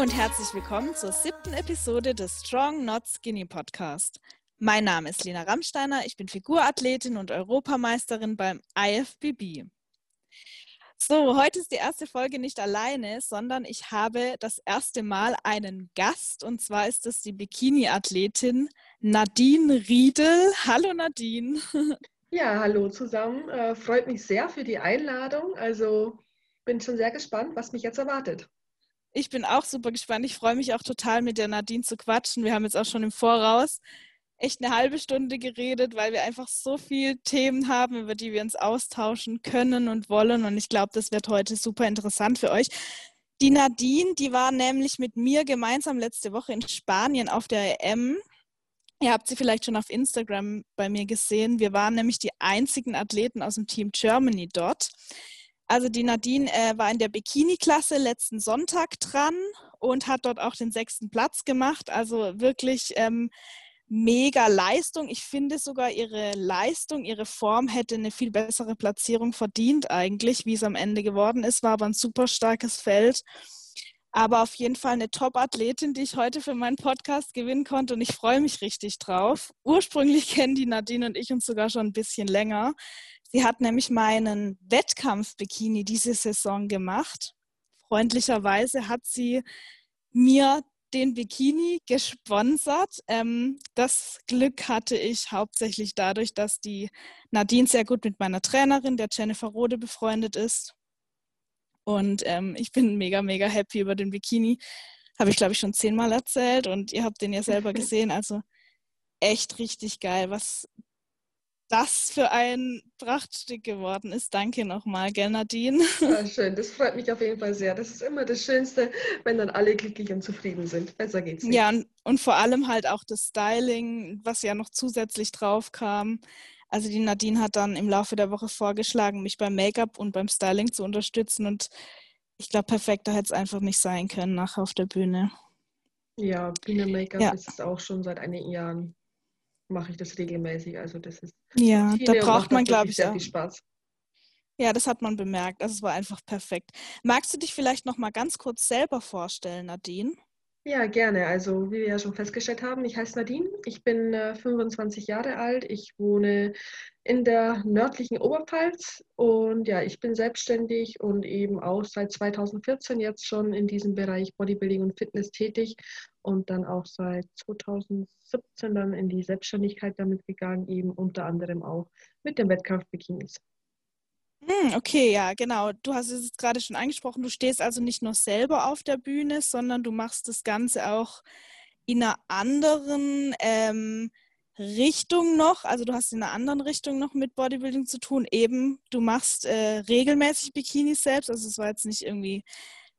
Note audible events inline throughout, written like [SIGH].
und herzlich willkommen zur siebten Episode des Strong Not Skinny Podcast. Mein Name ist Lena Rammsteiner, ich bin Figurathletin und Europameisterin beim IFBB. So, heute ist die erste Folge nicht alleine, sondern ich habe das erste Mal einen Gast und zwar ist es die Bikini-Athletin Nadine Riedel. Hallo Nadine. Ja, hallo zusammen. Äh, freut mich sehr für die Einladung. Also bin schon sehr gespannt, was mich jetzt erwartet. Ich bin auch super gespannt. Ich freue mich auch total, mit der Nadine zu quatschen. Wir haben jetzt auch schon im Voraus echt eine halbe Stunde geredet, weil wir einfach so viele Themen haben, über die wir uns austauschen können und wollen. Und ich glaube, das wird heute super interessant für euch. Die Nadine, die war nämlich mit mir gemeinsam letzte Woche in Spanien auf der EM. Ihr habt sie vielleicht schon auf Instagram bei mir gesehen. Wir waren nämlich die einzigen Athleten aus dem Team Germany dort. Also die Nadine äh, war in der Bikini-Klasse letzten Sonntag dran und hat dort auch den sechsten Platz gemacht. Also wirklich ähm, mega Leistung. Ich finde sogar ihre Leistung, ihre Form hätte eine viel bessere Platzierung verdient eigentlich, wie es am Ende geworden ist. War aber ein super starkes Feld. Aber auf jeden Fall eine Top-Athletin, die ich heute für meinen Podcast gewinnen konnte und ich freue mich richtig drauf. Ursprünglich [LAUGHS] kennen die Nadine und ich uns sogar schon ein bisschen länger. Sie hat nämlich meinen Wettkampf-Bikini diese Saison gemacht. Freundlicherweise hat sie mir den Bikini gesponsert. Ähm, das Glück hatte ich hauptsächlich dadurch, dass die Nadine sehr gut mit meiner Trainerin, der Jennifer Rode, befreundet ist. Und ähm, ich bin mega, mega happy über den Bikini. Habe ich, glaube ich, schon zehnmal erzählt und ihr habt den ja selber [LAUGHS] gesehen. Also echt richtig geil, was das für ein Prachtstück geworden ist. Danke nochmal, gell, Nadine? Ja, [LAUGHS] schön, das freut mich auf jeden Fall sehr. Das ist immer das Schönste, wenn dann alle glücklich und zufrieden sind. Besser geht's nicht. Ja, und, und vor allem halt auch das Styling, was ja noch zusätzlich drauf kam. Also die Nadine hat dann im Laufe der Woche vorgeschlagen, mich beim Make-up und beim Styling zu unterstützen. Und ich glaube, perfekter hätte es einfach nicht sein können nachher auf der Bühne. Ja, Bühne-Make-up ja. ist es auch schon seit einigen Jahren mache ich das regelmäßig. Also das ist ja, da braucht man, glaube ich, sehr viel Spaß. Ja, das hat man bemerkt. Also es war einfach perfekt. Magst du dich vielleicht noch mal ganz kurz selber vorstellen, Nadine? Ja, gerne. Also, wie wir ja schon festgestellt haben, ich heiße Nadine. Ich bin äh, 25 Jahre alt. Ich wohne in der nördlichen Oberpfalz und ja, ich bin selbstständig und eben auch seit 2014 jetzt schon in diesem Bereich Bodybuilding und Fitness tätig und dann auch seit 2017 dann in die Selbstständigkeit damit gegangen, eben unter anderem auch mit dem Wettkampf Bikinis. Hm, okay, ja, genau. Du hast es gerade schon angesprochen. Du stehst also nicht nur selber auf der Bühne, sondern du machst das Ganze auch in einer anderen ähm, Richtung noch. Also du hast in einer anderen Richtung noch mit Bodybuilding zu tun. Eben, du machst äh, regelmäßig Bikinis selbst. Also es war jetzt nicht irgendwie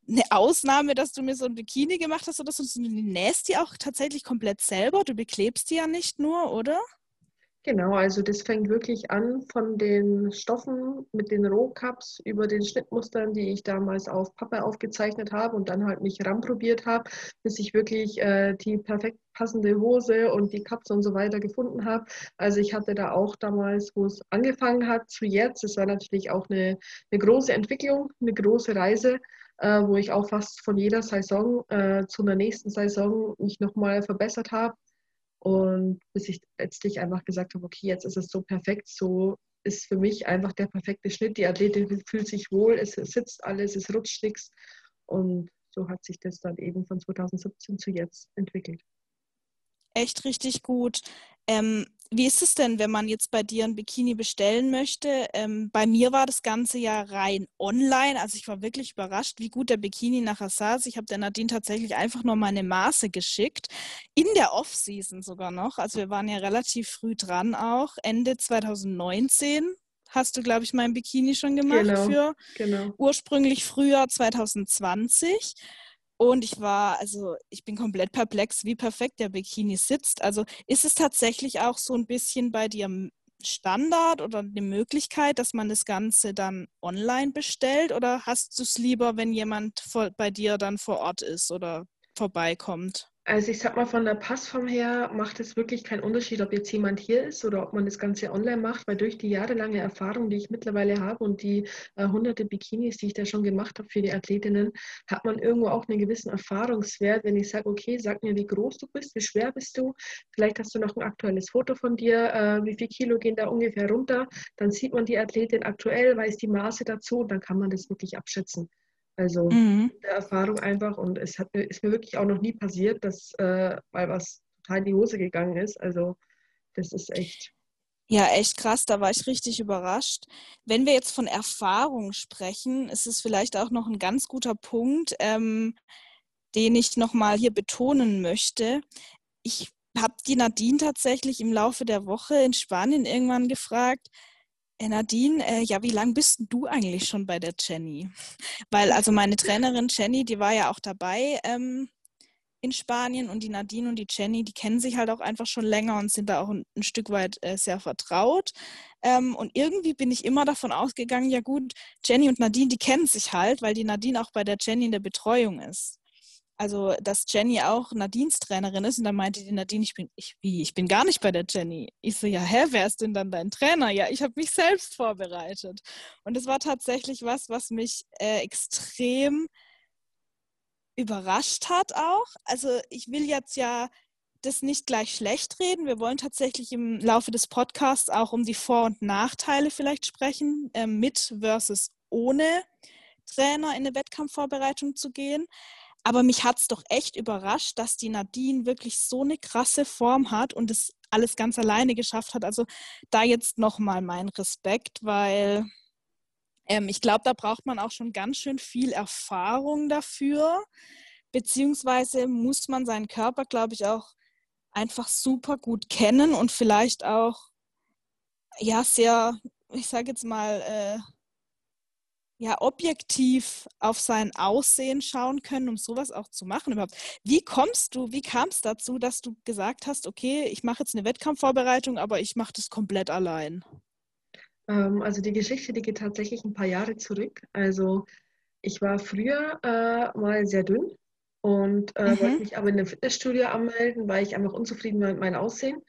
eine Ausnahme, dass du mir so ein Bikini gemacht hast oder so. Du nähst die auch tatsächlich komplett selber. Du beklebst die ja nicht nur, oder? Genau, also das fängt wirklich an von den Stoffen mit den Rohcups über den Schnittmustern, die ich damals auf Pappe aufgezeichnet habe und dann halt mich ranprobiert habe, bis ich wirklich äh, die perfekt passende Hose und die Cups und so weiter gefunden habe. Also ich hatte da auch damals, wo es angefangen hat, zu jetzt, es war natürlich auch eine, eine große Entwicklung, eine große Reise, äh, wo ich auch fast von jeder Saison äh, zu einer nächsten Saison mich nochmal verbessert habe und bis ich letztlich einfach gesagt habe, okay, jetzt ist es so perfekt, so ist für mich einfach der perfekte Schnitt. Die Athletin fühlt sich wohl, es sitzt alles, es rutscht nichts. Und so hat sich das dann eben von 2017 zu jetzt entwickelt. Echt richtig gut. Ähm, wie ist es denn, wenn man jetzt bei dir ein Bikini bestellen möchte? Ähm, bei mir war das Ganze ja rein online. Also ich war wirklich überrascht, wie gut der Bikini nachher saß. Ich habe der Nadine tatsächlich einfach nur meine Maße geschickt. In der Off-Season sogar noch. Also wir waren ja relativ früh dran auch. Ende 2019 hast du, glaube ich, mein Bikini schon gemacht genau, für genau. ursprünglich Frühjahr 2020. Und ich war, also ich bin komplett perplex, wie perfekt der Bikini sitzt. Also ist es tatsächlich auch so ein bisschen bei dir Standard oder eine Möglichkeit, dass man das Ganze dann online bestellt? Oder hast du es lieber, wenn jemand vor, bei dir dann vor Ort ist oder vorbeikommt? Also ich sag mal, von der Passform her macht es wirklich keinen Unterschied, ob jetzt jemand hier ist oder ob man das Ganze online macht, weil durch die jahrelange Erfahrung, die ich mittlerweile habe und die äh, hunderte Bikinis, die ich da schon gemacht habe für die Athletinnen, hat man irgendwo auch einen gewissen Erfahrungswert, wenn ich sage, okay, sag mir, wie groß du bist, wie schwer bist du, vielleicht hast du noch ein aktuelles Foto von dir, äh, wie viel Kilo gehen da ungefähr runter, dann sieht man die Athletin aktuell, weiß die Maße dazu und dann kann man das wirklich abschätzen. Also mhm. der Erfahrung einfach und es hat, ist mir wirklich auch noch nie passiert, dass äh, mal was total in die Hose gegangen ist. Also das ist echt. Ja, echt krass, da war ich richtig überrascht. Wenn wir jetzt von Erfahrung sprechen, ist es vielleicht auch noch ein ganz guter Punkt, ähm, den ich nochmal hier betonen möchte. Ich habe die Nadine tatsächlich im Laufe der Woche in Spanien irgendwann gefragt, Nadine, äh, ja, wie lange bist du eigentlich schon bei der Jenny? Weil also meine Trainerin Jenny, die war ja auch dabei ähm, in Spanien und die Nadine und die Jenny, die kennen sich halt auch einfach schon länger und sind da auch ein, ein Stück weit äh, sehr vertraut. Ähm, und irgendwie bin ich immer davon ausgegangen, ja gut, Jenny und Nadine, die kennen sich halt, weil die Nadine auch bei der Jenny in der Betreuung ist also dass Jenny auch Nadines Trainerin ist und dann meinte die Nadine, ich bin, ich, wie, ich bin gar nicht bei der Jenny. Ich so, ja, hä, wer ist denn dann dein Trainer? Ja, ich habe mich selbst vorbereitet. Und es war tatsächlich was, was mich äh, extrem überrascht hat auch. Also ich will jetzt ja das nicht gleich schlecht reden. Wir wollen tatsächlich im Laufe des Podcasts auch um die Vor- und Nachteile vielleicht sprechen, äh, mit versus ohne Trainer in eine Wettkampfvorbereitung zu gehen. Aber mich hat es doch echt überrascht, dass die Nadine wirklich so eine krasse Form hat und es alles ganz alleine geschafft hat. Also da jetzt nochmal mein Respekt, weil ähm, ich glaube, da braucht man auch schon ganz schön viel Erfahrung dafür. Beziehungsweise muss man seinen Körper, glaube ich, auch einfach super gut kennen und vielleicht auch ja sehr, ich sage jetzt mal, äh, ja objektiv auf sein Aussehen schauen können, um sowas auch zu machen überhaupt. Wie kommst du, wie kam es dazu, dass du gesagt hast, okay, ich mache jetzt eine Wettkampfvorbereitung, aber ich mache das komplett allein? Ähm, also die Geschichte, die geht tatsächlich ein paar Jahre zurück. Also ich war früher äh, mal sehr dünn und äh, mhm. wollte mich aber in einem Fitnessstudio anmelden, weil ich einfach unzufrieden war mit meinem Aussehen.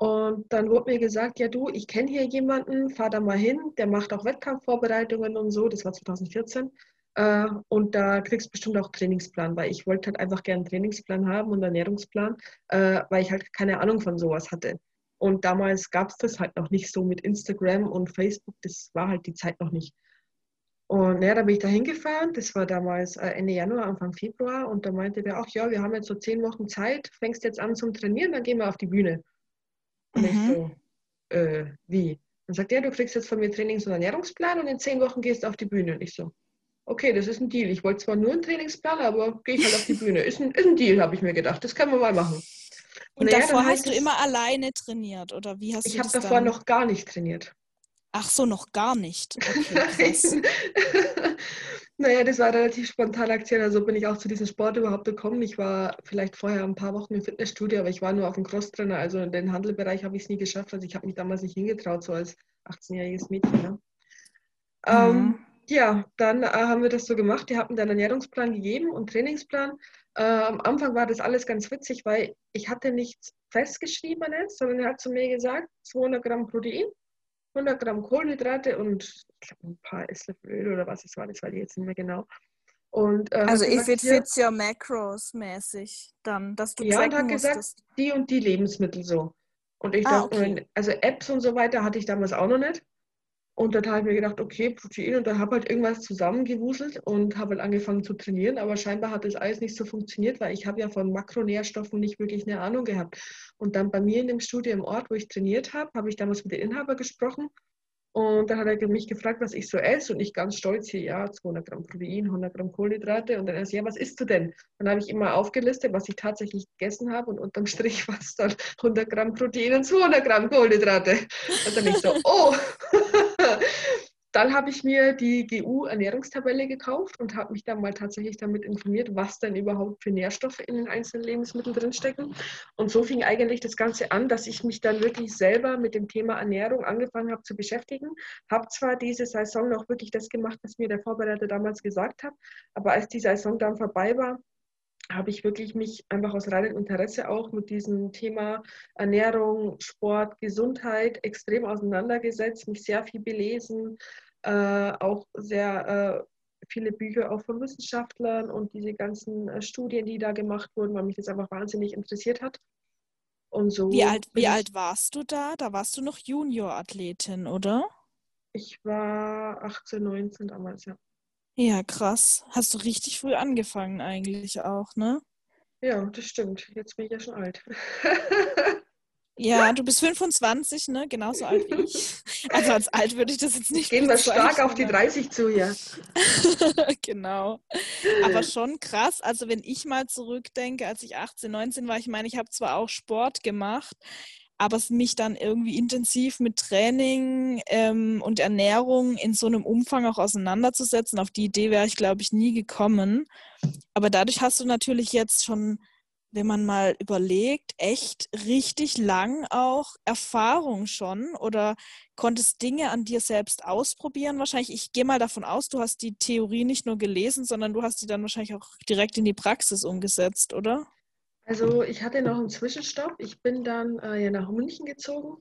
Und dann wurde mir gesagt, ja du, ich kenne hier jemanden, fahr da mal hin, der macht auch Wettkampfvorbereitungen und so, das war 2014. Äh, und da kriegst du bestimmt auch Trainingsplan, weil ich wollte halt einfach gerne einen Trainingsplan haben und Ernährungsplan, äh, weil ich halt keine Ahnung von sowas hatte. Und damals gab es das halt noch nicht so mit Instagram und Facebook, das war halt die Zeit noch nicht. Und ja, da bin ich da hingefahren, das war damals äh, Ende Januar, Anfang Februar, und da meinte der auch, ja, wir haben jetzt so zehn Wochen Zeit, fängst jetzt an zum Trainieren, dann gehen wir auf die Bühne. Und mhm. ich so, äh, wie? Dann sagt er, du kriegst jetzt von mir Trainings- und Ernährungsplan und in zehn Wochen gehst du auf die Bühne. Und ich so, okay, das ist ein Deal. Ich wollte zwar nur einen Trainingsplan, aber gehe ich halt auf die Bühne. Ist ein, ist ein Deal, habe ich mir gedacht. Das können wir mal machen. Und, und davor hast du immer alleine trainiert, oder wie hast ich du Ich habe davor dann? noch gar nicht trainiert. Ach so, noch gar nicht. Okay, [LAUGHS] [LAUGHS] Naja, das war eine relativ spontane Aktion. Also bin ich auch zu diesem Sport überhaupt gekommen. Ich war vielleicht vorher ein paar Wochen im Fitnessstudio, aber ich war nur auf dem Crosstrainer. Also in den Handelbereich habe ich es nie geschafft. Also ich habe mich damals nicht hingetraut, so als 18-jähriges Mädchen. Ne? Mhm. Ähm, ja, dann äh, haben wir das so gemacht. Die hatten dann einen Ernährungsplan gegeben und Trainingsplan. Äh, am Anfang war das alles ganz witzig, weil ich hatte nichts festgeschriebenes, sondern er hat zu mir gesagt, 200 Gramm Protein, 100 Gramm Kohlenhydrate und ich glaube ein paar Esslöffel Öl oder was es war, das weiß ich jetzt nicht mehr genau. Und, äh, also if it fits your macros mäßig, dann, dass du Ja, und hat musstest. gesagt, die und die Lebensmittel so. Und ich ah, dachte, okay. also Apps und so weiter hatte ich damals auch noch nicht. Und dann habe ich mir gedacht, okay, Protein. Und dann habe halt irgendwas zusammengewuselt und habe halt angefangen zu trainieren. Aber scheinbar hat das alles nicht so funktioniert, weil ich habe ja von Makronährstoffen nicht wirklich eine Ahnung gehabt. Und dann bei mir in dem Studio im Ort, wo ich trainiert habe, habe ich damals mit dem Inhaber gesprochen. Und dann hat er mich gefragt, was ich so esse. Und ich ganz stolz hier, ja, 200 Gramm Protein, 100 Gramm Kohlenhydrate. Und dann er so, ja, was isst du denn? Dann habe ich immer aufgelistet, was ich tatsächlich gegessen habe. Und unterm Strich [LAUGHS] war es dann 100 Gramm Protein und 200 Gramm Kohlenhydrate. Und dann ich so, oh, Dann habe ich mir die GU-Ernährungstabelle gekauft und habe mich dann mal tatsächlich damit informiert, was denn überhaupt für Nährstoffe in den einzelnen Lebensmitteln drinstecken. Und so fing eigentlich das Ganze an, dass ich mich dann wirklich selber mit dem Thema Ernährung angefangen habe zu beschäftigen. Habe zwar diese Saison noch wirklich das gemacht, was mir der Vorbereiter damals gesagt hat, aber als die Saison dann vorbei war, habe ich wirklich mich einfach aus reinem Interesse auch mit diesem Thema Ernährung, Sport, Gesundheit extrem auseinandergesetzt, mich sehr viel belesen, äh, auch sehr äh, viele Bücher auch von Wissenschaftlern und diese ganzen äh, Studien, die da gemacht wurden, weil mich das einfach wahnsinnig interessiert hat. Und so wie alt, wie alt warst du da? Da warst du noch Junior-Athletin, oder? Ich war 18, 19 damals, ja. Ja, krass. Hast du richtig früh angefangen eigentlich auch, ne? Ja, das stimmt. Jetzt bin ich ja schon alt. [LAUGHS] Ja, du bist 25, ne? Genauso alt wie ich. [LAUGHS] Also als alt würde ich das jetzt nicht Gehen wir stark auf die 30 zu, ja. [LAUGHS] genau. Aber schon krass. Also wenn ich mal zurückdenke, als ich 18, 19 war, ich meine, ich habe zwar auch Sport gemacht, aber mich dann irgendwie intensiv mit Training ähm, und Ernährung in so einem Umfang auch auseinanderzusetzen, auf die Idee wäre ich, glaube ich, nie gekommen. Aber dadurch hast du natürlich jetzt schon, wenn man mal überlegt, echt richtig lang auch Erfahrung schon oder konntest Dinge an dir selbst ausprobieren. Wahrscheinlich, ich gehe mal davon aus, du hast die Theorie nicht nur gelesen, sondern du hast die dann wahrscheinlich auch direkt in die Praxis umgesetzt, oder? Also ich hatte noch einen Zwischenstopp. Ich bin dann äh, nach München gezogen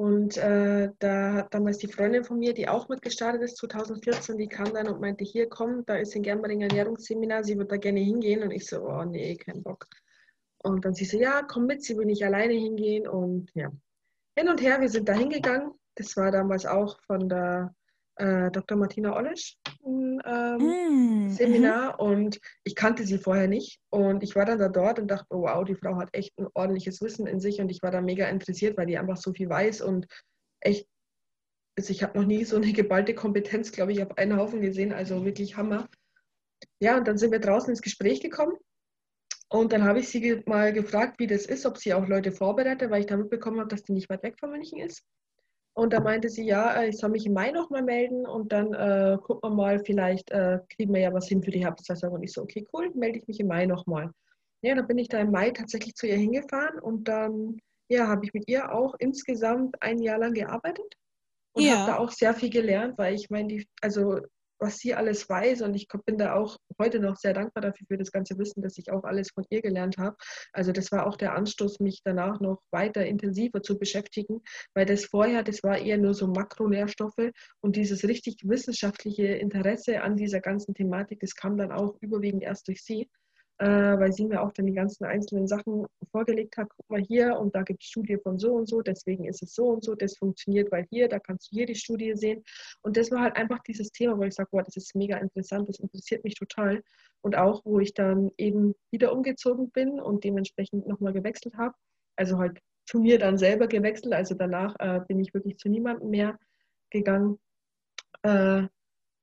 und äh, da hat damals die Freundin von mir, die auch mitgestartet ist, 2014, die kam dann und meinte, hier komm, da ist ein Germering Ernährungsseminar, sie wird da gerne hingehen. Und ich so, oh nee, kein Bock. Und dann sie so, ja, komm mit, sie will nicht alleine hingehen. Und ja, hin und her, wir sind da hingegangen. Das war damals auch von der äh, Dr. Martina Olesch ein ähm, mm, Seminar mm. und ich kannte sie vorher nicht. Und ich war dann da dort und dachte, oh, wow, die Frau hat echt ein ordentliches Wissen in sich und ich war da mega interessiert, weil die einfach so viel weiß und echt, also ich habe noch nie so eine geballte Kompetenz, glaube ich, auf einen Haufen gesehen, also wirklich Hammer. Ja, und dann sind wir draußen ins Gespräch gekommen und dann habe ich sie mal gefragt, wie das ist, ob sie auch Leute vorbereitet, weil ich da mitbekommen habe, dass die nicht weit weg von München ist. Und da meinte sie, ja, äh, ich soll mich im Mai nochmal melden und dann äh, gucken wir mal, vielleicht äh, kriegen wir ja was hin für die Herbstsaison. Und ich so, okay, cool, melde ich mich im Mai nochmal. Ja, dann bin ich da im Mai tatsächlich zu ihr hingefahren und dann ja, habe ich mit ihr auch insgesamt ein Jahr lang gearbeitet und ja. habe da auch sehr viel gelernt, weil ich meine, also was sie alles weiß. Und ich bin da auch heute noch sehr dankbar dafür, für das ganze Wissen, dass ich auch alles von ihr gelernt habe. Also das war auch der Anstoß, mich danach noch weiter intensiver zu beschäftigen, weil das vorher, das war eher nur so Makronährstoffe und dieses richtig wissenschaftliche Interesse an dieser ganzen Thematik, das kam dann auch überwiegend erst durch sie weil sie mir auch dann die ganzen einzelnen Sachen vorgelegt hat. Guck mal hier und da gibt es Studie von so und so, deswegen ist es so und so, das funktioniert, weil hier, da kannst du hier die Studie sehen. Und das war halt einfach dieses Thema, wo ich sage, boah, das ist mega interessant, das interessiert mich total. Und auch, wo ich dann eben wieder umgezogen bin und dementsprechend nochmal gewechselt habe. Also halt zu mir dann selber gewechselt. Also danach äh, bin ich wirklich zu niemandem mehr gegangen. Äh,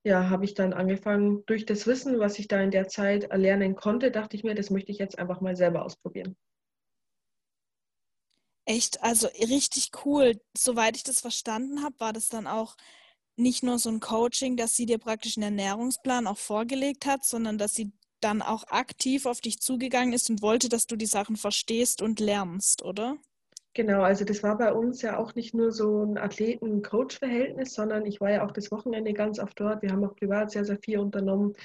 ja, habe ich dann angefangen, durch das Wissen, was ich da in der Zeit erlernen konnte, dachte ich mir, das möchte ich jetzt einfach mal selber ausprobieren. Echt, also richtig cool. Soweit ich das verstanden habe, war das dann auch nicht nur so ein Coaching, dass sie dir praktisch einen Ernährungsplan auch vorgelegt hat, sondern dass sie dann auch aktiv auf dich zugegangen ist und wollte, dass du die Sachen verstehst und lernst, oder? Genau, also das war bei uns ja auch nicht nur so ein Athleten-Coach-Verhältnis, sondern ich war ja auch das Wochenende ganz oft dort. Wir haben auch privat sehr, sehr viel unternommen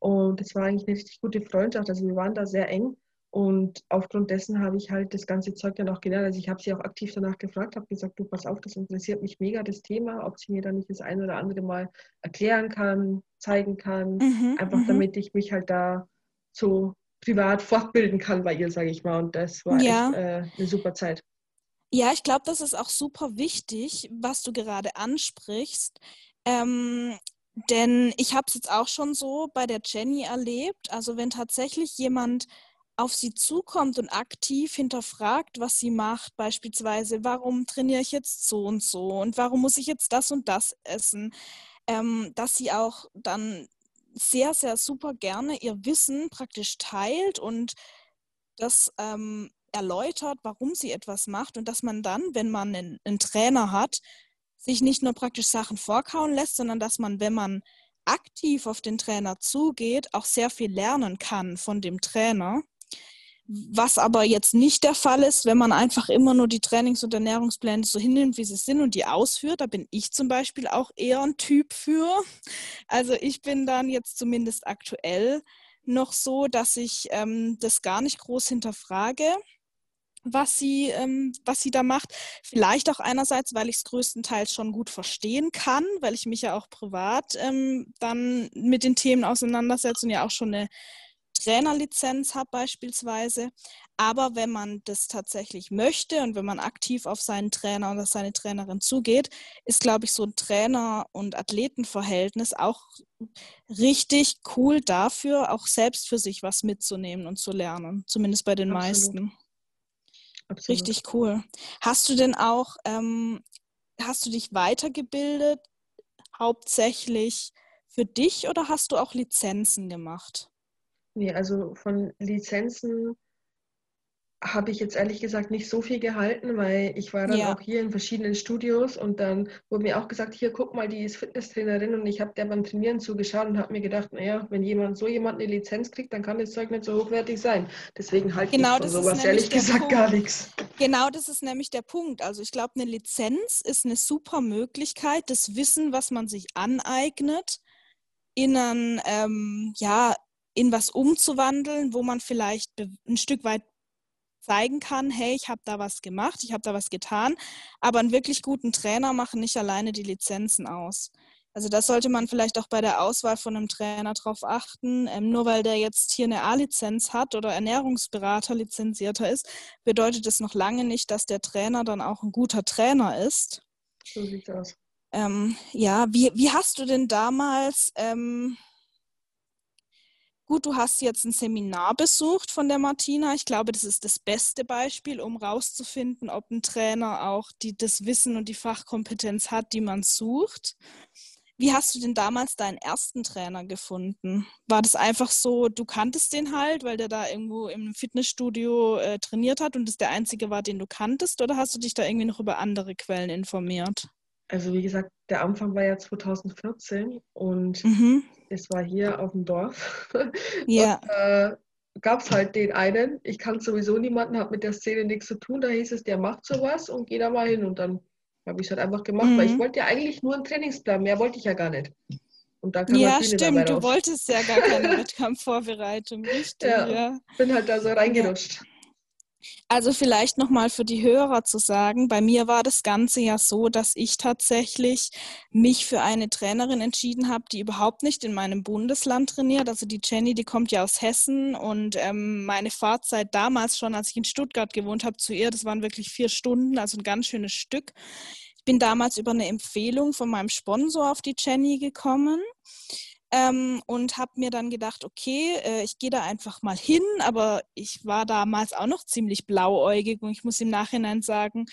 und es war eigentlich eine richtig gute Freundschaft. Also wir waren da sehr eng und aufgrund dessen habe ich halt das ganze Zeug dann auch gelernt. Also ich habe sie auch aktiv danach gefragt, habe gesagt, du pass auf, das interessiert mich mega, das Thema, ob sie mir dann nicht das eine oder andere mal erklären kann, zeigen kann, mhm, einfach m mhm. damit ich mich halt da so privat fortbilden kann bei ihr, sage ich mal. Und das war ja. echt äh, eine super Zeit. Ja, ich glaube, das ist auch super wichtig, was du gerade ansprichst. Ähm, denn ich habe es jetzt auch schon so bei der Jenny erlebt. Also wenn tatsächlich jemand auf sie zukommt und aktiv hinterfragt, was sie macht, beispielsweise, warum trainiere ich jetzt so und so und warum muss ich jetzt das und das essen, ähm, dass sie auch dann sehr, sehr super gerne ihr Wissen praktisch teilt und das ähm, erläutert, warum sie etwas macht und dass man dann, wenn man einen, einen Trainer hat, sich nicht nur praktisch Sachen vorkauen lässt, sondern dass man, wenn man aktiv auf den Trainer zugeht, auch sehr viel lernen kann von dem Trainer. Was aber jetzt nicht der Fall ist, wenn man einfach immer nur die Trainings- und Ernährungspläne so hinnimmt, wie sie sind und die ausführt. Da bin ich zum Beispiel auch eher ein Typ für. Also ich bin dann jetzt zumindest aktuell noch so, dass ich ähm, das gar nicht groß hinterfrage was sie, ähm, was sie da macht. Vielleicht auch einerseits, weil ich es größtenteils schon gut verstehen kann, weil ich mich ja auch privat ähm, dann mit den Themen auseinandersetze und ja auch schon eine Trainerlizenz habe beispielsweise. Aber wenn man das tatsächlich möchte und wenn man aktiv auf seinen Trainer oder seine Trainerin zugeht, ist, glaube ich, so ein Trainer- und Athletenverhältnis auch richtig cool dafür, auch selbst für sich was mitzunehmen und zu lernen. Zumindest bei den Absolut. meisten. Absolut. Richtig cool. Hast du denn auch, ähm, hast du dich weitergebildet, hauptsächlich für dich oder hast du auch Lizenzen gemacht? Nee, also von Lizenzen habe ich jetzt ehrlich gesagt nicht so viel gehalten, weil ich war dann ja. auch hier in verschiedenen Studios und dann wurde mir auch gesagt, hier guck mal, die ist Fitnesstrainerin und ich habe der beim Trainieren zugeschaut und habe mir gedacht, naja, wenn jemand so jemand eine Lizenz kriegt, dann kann das Zeug nicht so hochwertig sein. Deswegen halte genau, ich von sowas ehrlich gesagt Punkt. gar nichts. Genau, das ist nämlich der Punkt. Also ich glaube, eine Lizenz ist eine super Möglichkeit, das Wissen, was man sich aneignet, in ein, ähm, ja, in was umzuwandeln, wo man vielleicht ein Stück weit zeigen kann, hey, ich habe da was gemacht, ich habe da was getan. Aber einen wirklich guten Trainer machen nicht alleine die Lizenzen aus. Also das sollte man vielleicht auch bei der Auswahl von einem Trainer darauf achten. Ähm, nur weil der jetzt hier eine A-Lizenz hat oder Ernährungsberater lizenzierter ist, bedeutet es noch lange nicht, dass der Trainer dann auch ein guter Trainer ist. So sieht aus. Ähm, ja, wie, wie hast du denn damals ähm, Gut, du hast jetzt ein Seminar besucht von der Martina. Ich glaube, das ist das beste Beispiel, um rauszufinden, ob ein Trainer auch die, das Wissen und die Fachkompetenz hat, die man sucht. Wie hast du denn damals deinen ersten Trainer gefunden? War das einfach so, du kanntest den halt, weil der da irgendwo im Fitnessstudio äh, trainiert hat und das der einzige war, den du kanntest? Oder hast du dich da irgendwie noch über andere Quellen informiert? Also wie gesagt, der Anfang war ja 2014 und mhm. Es war hier auf dem Dorf. [LAUGHS] Ja. äh, gab es halt den einen, ich kann sowieso niemanden, habe mit der Szene nichts zu tun, da hieß es, der macht sowas und geh da mal hin und dann habe ich es halt einfach gemacht, mhm. weil ich mhm. wollte ja eigentlich nur einen Trainingsplan, mehr wollte ich ja gar nicht. Und da kam ja, halt stimmt, du wolltest ja gar keine [LAUGHS] Wettkampfvorbereitung, richtig? Ja, ja, bin halt da so reingerutscht. Ja. Also vielleicht nochmal für die Hörer zu sagen, bei mir war das Ganze ja so, dass ich tatsächlich mich für eine Trainerin entschieden habe, die überhaupt nicht in meinem Bundesland trainiert. Also die Jenny, die kommt ja aus Hessen und ähm, meine Fahrzeit damals schon, als ich in Stuttgart gewohnt habe, zu ihr, das waren wirklich vier Stunden, also ein ganz schönes Stück. Ich bin damals über eine Empfehlung von meinem Sponsor auf die Jenny gekommen ähm, und habe mir dann gedacht, okay, äh, ich gehe da einfach mal hin, aber ich war damals auch noch ziemlich blauäugig und ich muss im Nachhinein sagen,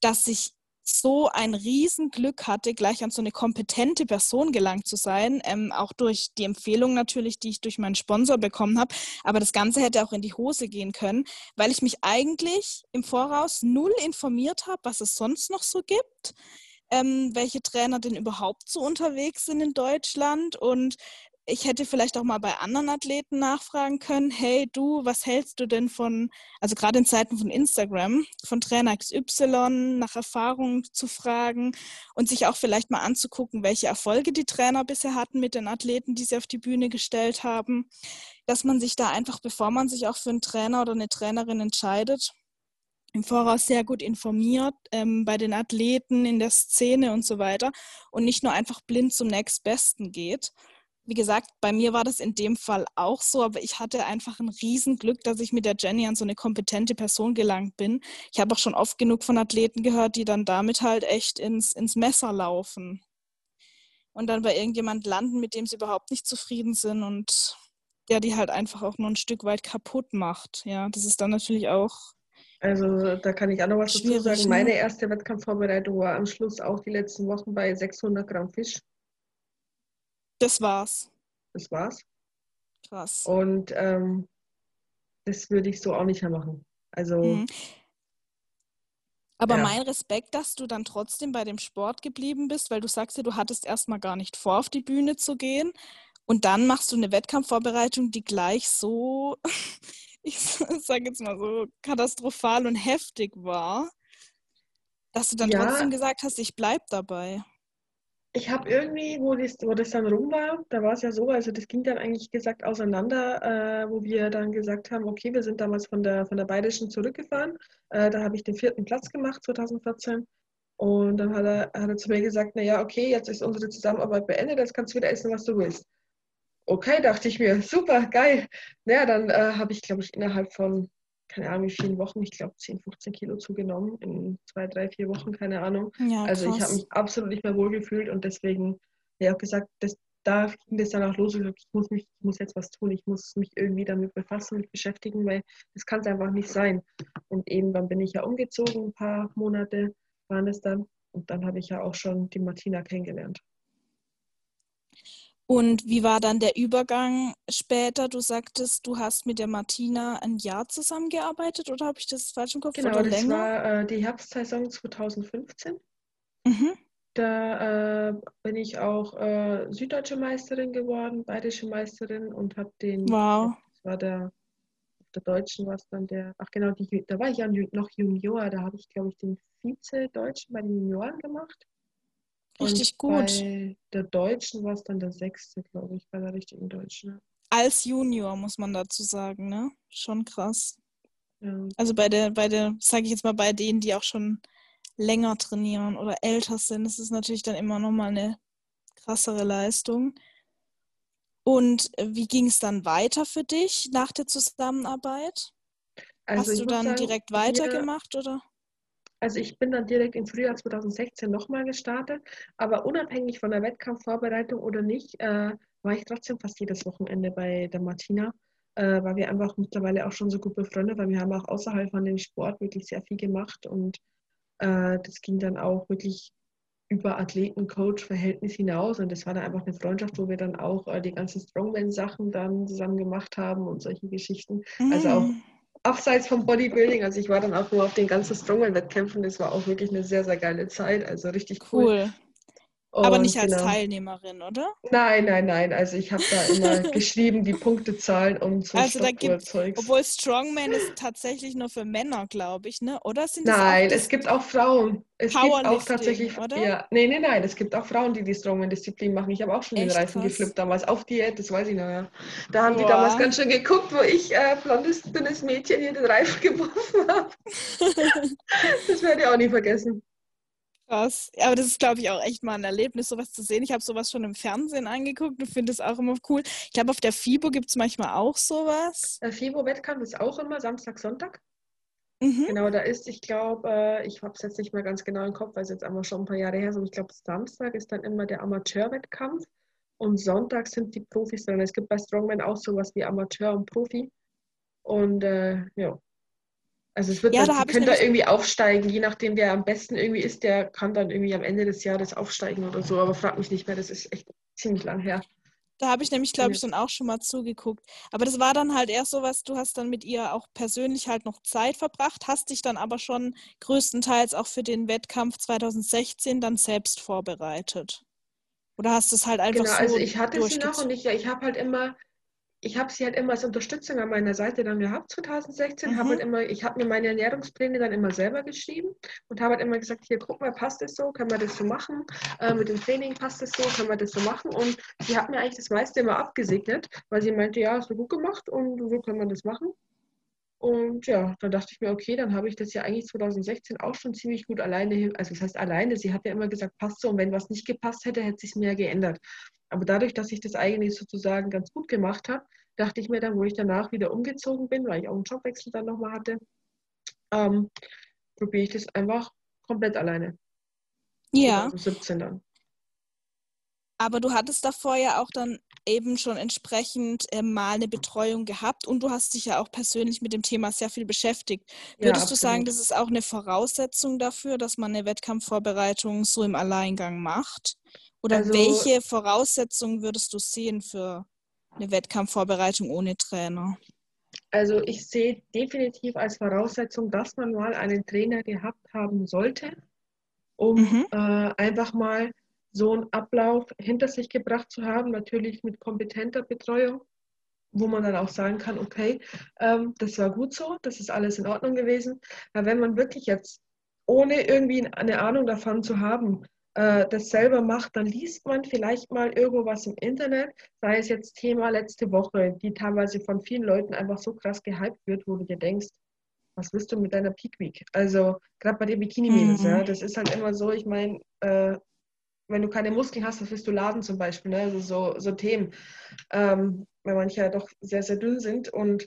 dass ich so ein Riesenglück hatte, gleich an so eine kompetente Person gelangt zu sein, ähm, auch durch die Empfehlung natürlich, die ich durch meinen Sponsor bekommen habe. Aber das Ganze hätte auch in die Hose gehen können, weil ich mich eigentlich im Voraus null informiert habe, was es sonst noch so gibt ähm, welche Trainer denn überhaupt so unterwegs sind in Deutschland? Und ich hätte vielleicht auch mal bei anderen Athleten nachfragen können, hey du, was hältst du denn von, also gerade in Zeiten von Instagram, von Trainer XY nach Erfahrungen zu fragen und sich auch vielleicht mal anzugucken, welche Erfolge die Trainer bisher hatten mit den Athleten, die sie auf die Bühne gestellt haben, dass man sich da einfach, bevor man sich auch für einen Trainer oder eine Trainerin entscheidet, im Voraus sehr gut informiert ähm, bei den Athleten in der Szene und so weiter und nicht nur einfach blind zum nächstbesten geht. Wie gesagt, bei mir war das in dem Fall auch so, aber ich hatte einfach ein Riesenglück, dass ich mit der Jenny an so eine kompetente Person gelangt bin. Ich habe auch schon oft genug von Athleten gehört, die dann damit halt echt ins, ins Messer laufen und dann bei irgendjemand landen, mit dem sie überhaupt nicht zufrieden sind und der die halt einfach auch nur ein Stück weit kaputt macht. Ja, das ist dann natürlich auch also da kann ich auch noch was dazu sagen. Ne? Meine erste Wettkampfvorbereitung war am Schluss auch die letzten Wochen bei 600 Gramm Fisch. Das war's. Das war's. Krass. Und ähm, das würde ich so auch nicht mehr machen. Also. Mhm. Aber ja. mein Respekt, dass du dann trotzdem bei dem Sport geblieben bist, weil du sagst ja, du hattest erstmal gar nicht vor, auf die Bühne zu gehen. Und dann machst du eine Wettkampfvorbereitung, die gleich so [LAUGHS] ich [LAUGHS] sage jetzt mal so, katastrophal und heftig war, dass du dann ja. trotzdem gesagt hast, ich bleib dabei. ich habe irgendwie, wo das, wo das dann rum war, da war es ja so, also das ging dann eigentlich gesagt auseinander, äh, wo wir dann gesagt haben, okay, wir sind damals von der, von der Bayerischen zurückgefahren. Äh, da habe ich den vierten Platz gemacht, 2014. Und dann hat er, hat er zu mir gesagt, naja, okay, jetzt ist unsere Zusammenarbeit beendet, jetzt kannst du wieder essen, was du willst. Okay, dachte ich mir, super, geil. Naja, dann äh, habe ich, glaube ich, innerhalb von keine Ahnung, wie vielen Wochen, ich glaube 10, 15 Kilo zugenommen in zwei, drei, vier Wochen, keine Ahnung. Ja, also ich habe mich absolut nicht mehr wohl gefühlt und deswegen, ja, auch gesagt, das, da ging das dann auch los. Ich, ich, muss mich, ich muss jetzt was tun, ich muss mich irgendwie damit befassen, mich beschäftigen, weil das kann es einfach nicht sein. Und eben dann bin ich ja umgezogen, ein paar Monate waren es dann. Und dann habe ich ja auch schon die Martina kennengelernt. Und wie war dann der Übergang später? Du sagtest, du hast mit der Martina ein Jahr zusammengearbeitet oder habe ich das falsch im Kopf? Genau, oder das länger? war äh, die Herbstsaison 2015. Mhm. Da äh, bin ich auch äh, süddeutsche Meisterin geworden, bayerische Meisterin und habe den. Wow. Das war der, auf der Deutschen war es dann der, ach genau, die, da war ich ja noch Junior, da habe ich, glaube ich, den Vize-Deutschen bei den Junioren gemacht. Richtig gut. Bei der Deutschen war es dann der sechste, glaube ich, bei der richtigen Deutschen. Als Junior muss man dazu sagen, ne? Schon krass. Ja. Also bei der, bei der, sage ich jetzt mal, bei denen, die auch schon länger trainieren oder älter sind, ist es natürlich dann immer nochmal eine krassere Leistung. Und wie ging es dann weiter für dich nach der Zusammenarbeit? Also Hast du dann sagen, direkt weitergemacht oder? Also ich bin dann direkt im Frühjahr 2016 nochmal gestartet, aber unabhängig von der Wettkampfvorbereitung oder nicht, äh, war ich trotzdem fast jedes Wochenende bei der Martina, äh, weil wir einfach mittlerweile auch schon so gut befreundet, weil wir haben auch außerhalb von dem Sport wirklich sehr viel gemacht und äh, das ging dann auch wirklich über Athleten-Coach-Verhältnis hinaus und das war dann einfach eine Freundschaft, wo wir dann auch äh, die ganzen Strongman-Sachen dann zusammen gemacht haben und solche Geschichten. Mm. Also auch mm abseits vom Bodybuilding, also ich war dann auch nur auf den ganzen Strongman-Wettkämpfen, das war auch wirklich eine sehr, sehr geile Zeit, also richtig cool. cool. Aber nicht als genau. Teilnehmerin, oder? Nein, nein, nein. Also ich habe da immer [LAUGHS] geschrieben, die Punktezahlen und so also da gibt, Obwohl Strongman ist tatsächlich nur für Männer, glaube ich, ne? Oder sind Nein, es gibt auch Frauen. Es gibt auch tatsächlich, oder? Ja, nee, nee, nein. Es gibt auch Frauen, die die Strongman-Disziplin machen. Ich habe auch schon Echt den Reifen krass. geflippt damals auf Diät, das weiß ich noch, ja. Da haben Boah. die damals ganz schön geguckt, wo ich äh, blondes, dünnes Mädchen hier den Reifen [LAUGHS] geworfen habe. [LAUGHS] das werde ich auch nie vergessen. Krass. Aber das ist, glaube ich, auch echt mal ein Erlebnis, sowas zu sehen. Ich habe sowas schon im Fernsehen angeguckt und finde es auch immer cool. Ich glaube, auf der FIBO gibt es manchmal auch sowas. Der FIBO-Wettkampf ist auch immer Samstag, Sonntag. Mhm. Genau, da ist, ich glaube, äh, ich habe es jetzt nicht mehr ganz genau im Kopf, weil es jetzt einmal schon ein paar Jahre her ist, aber ich glaube, Samstag ist dann immer der Amateurwettkampf und Sonntag sind die Profis dran. Es gibt bei Strongman auch sowas wie Amateur und Profi. Und äh, ja, also es wird ja, dann, da könnt da irgendwie aufsteigen, je nachdem wer am besten irgendwie ist, der kann dann irgendwie am Ende des Jahres aufsteigen oder so, aber frag mich nicht mehr, das ist echt ziemlich lang her. Da habe ich nämlich, glaube ich, dann auch schon mal zugeguckt. Aber das war dann halt erst so was, du hast dann mit ihr auch persönlich halt noch Zeit verbracht, hast dich dann aber schon größtenteils auch für den Wettkampf 2016 dann selbst vorbereitet. Oder hast du es halt einfach genau, so also ich hatte sie noch und ich, ich habe halt immer ich habe sie halt immer als Unterstützung an meiner Seite dann gehabt 2016. Mhm. Hab halt immer, ich habe mir meine Ernährungspläne dann immer selber geschrieben und habe halt immer gesagt, hier guck mal, passt das so, können wir das so machen? Äh, mit dem Training passt das so, können wir das so machen? Und sie hat mir eigentlich das meiste immer abgesegnet, weil sie meinte, ja, hast du gut gemacht und so können wir das machen. Und ja, dann dachte ich mir, okay, dann habe ich das ja eigentlich 2016 auch schon ziemlich gut alleine hin. Also das heißt alleine, sie hat ja immer gesagt, passt so. Und wenn was nicht gepasst hätte, hätte sich ja geändert. Aber dadurch, dass ich das eigentlich sozusagen ganz gut gemacht habe, dachte ich mir dann, wo ich danach wieder umgezogen bin, weil ich auch einen Jobwechsel dann nochmal hatte, ähm, probiere ich das einfach komplett alleine. Ja. 2017 dann. Aber du hattest davor ja auch dann eben schon entsprechend äh, mal eine Betreuung gehabt und du hast dich ja auch persönlich mit dem Thema sehr viel beschäftigt. Würdest ja, du sagen, das ist auch eine Voraussetzung dafür, dass man eine Wettkampfvorbereitung so im Alleingang macht? Oder also, welche Voraussetzungen würdest du sehen für eine Wettkampfvorbereitung ohne Trainer? Also ich sehe definitiv als Voraussetzung, dass man mal einen Trainer gehabt haben sollte, um mhm. äh, einfach mal so einen Ablauf hinter sich gebracht zu haben, natürlich mit kompetenter Betreuung, wo man dann auch sagen kann, okay, ähm, das war gut so, das ist alles in Ordnung gewesen. Aber wenn man wirklich jetzt, ohne irgendwie eine Ahnung davon zu haben, äh, das selber macht, dann liest man vielleicht mal irgendwo was im Internet, sei es jetzt Thema letzte Woche, die teilweise von vielen Leuten einfach so krass gehypt wird, wo du dir denkst, was willst du mit deiner Peak Week? Also gerade bei den Bikini-Mädels, mhm. ja, das ist halt immer so, ich meine, äh, wenn du keine Muskeln hast, was willst du laden zum Beispiel, ne? also so, so Themen, ähm, weil manche ja doch sehr, sehr dünn sind und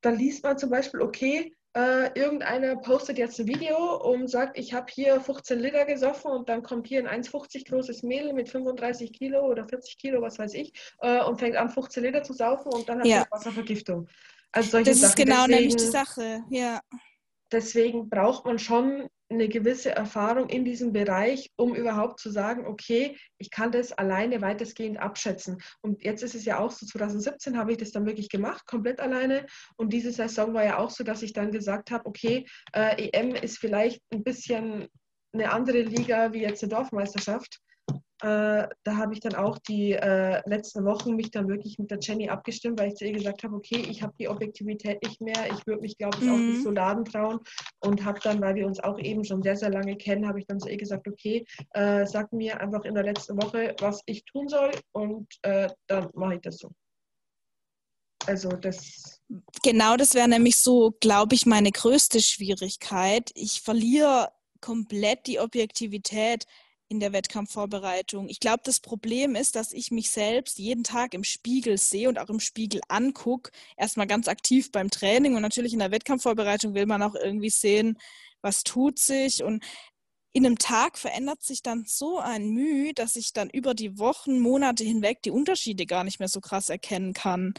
dann liest man zum Beispiel, okay, äh, irgendeiner postet jetzt ein Video und sagt, ich habe hier 15 Liter gesoffen und dann kommt hier ein 1,50 großes Mädel mit 35 Kilo oder 40 Kilo, was weiß ich, äh, und fängt an 15 Liter zu saufen und dann hat ja. Wasservergiftung. Also solche das Sachen. ist genau deswegen, nämlich die Sache, ja. Deswegen braucht man schon eine gewisse Erfahrung in diesem Bereich, um überhaupt zu sagen, okay, ich kann das alleine weitestgehend abschätzen. Und jetzt ist es ja auch so, 2017 habe ich das dann wirklich gemacht, komplett alleine. Und diese Saison war ja auch so, dass ich dann gesagt habe, okay, äh, EM ist vielleicht ein bisschen eine andere Liga wie jetzt eine Dorfmeisterschaft. Äh, da habe ich dann auch die äh, letzten Wochen mich dann wirklich mit der Jenny abgestimmt, weil ich zu ihr gesagt habe, okay, ich habe die Objektivität nicht mehr, ich würde mich, glaube ich, auch nicht mhm. so laden trauen und habe dann, weil wir uns auch eben schon sehr, sehr lange kennen, habe ich dann zu ihr gesagt, okay, äh, sag mir einfach in der letzten Woche, was ich tun soll und äh, dann mache ich das so. Also das. Genau, das wäre nämlich so, glaube ich, meine größte Schwierigkeit. Ich verliere komplett die Objektivität in der Wettkampfvorbereitung. Ich glaube, das Problem ist, dass ich mich selbst jeden Tag im Spiegel sehe und auch im Spiegel angucke. Erstmal ganz aktiv beim Training und natürlich in der Wettkampfvorbereitung will man auch irgendwie sehen, was tut sich. Und in einem Tag verändert sich dann so ein Mühe, dass ich dann über die Wochen, Monate hinweg die Unterschiede gar nicht mehr so krass erkennen kann.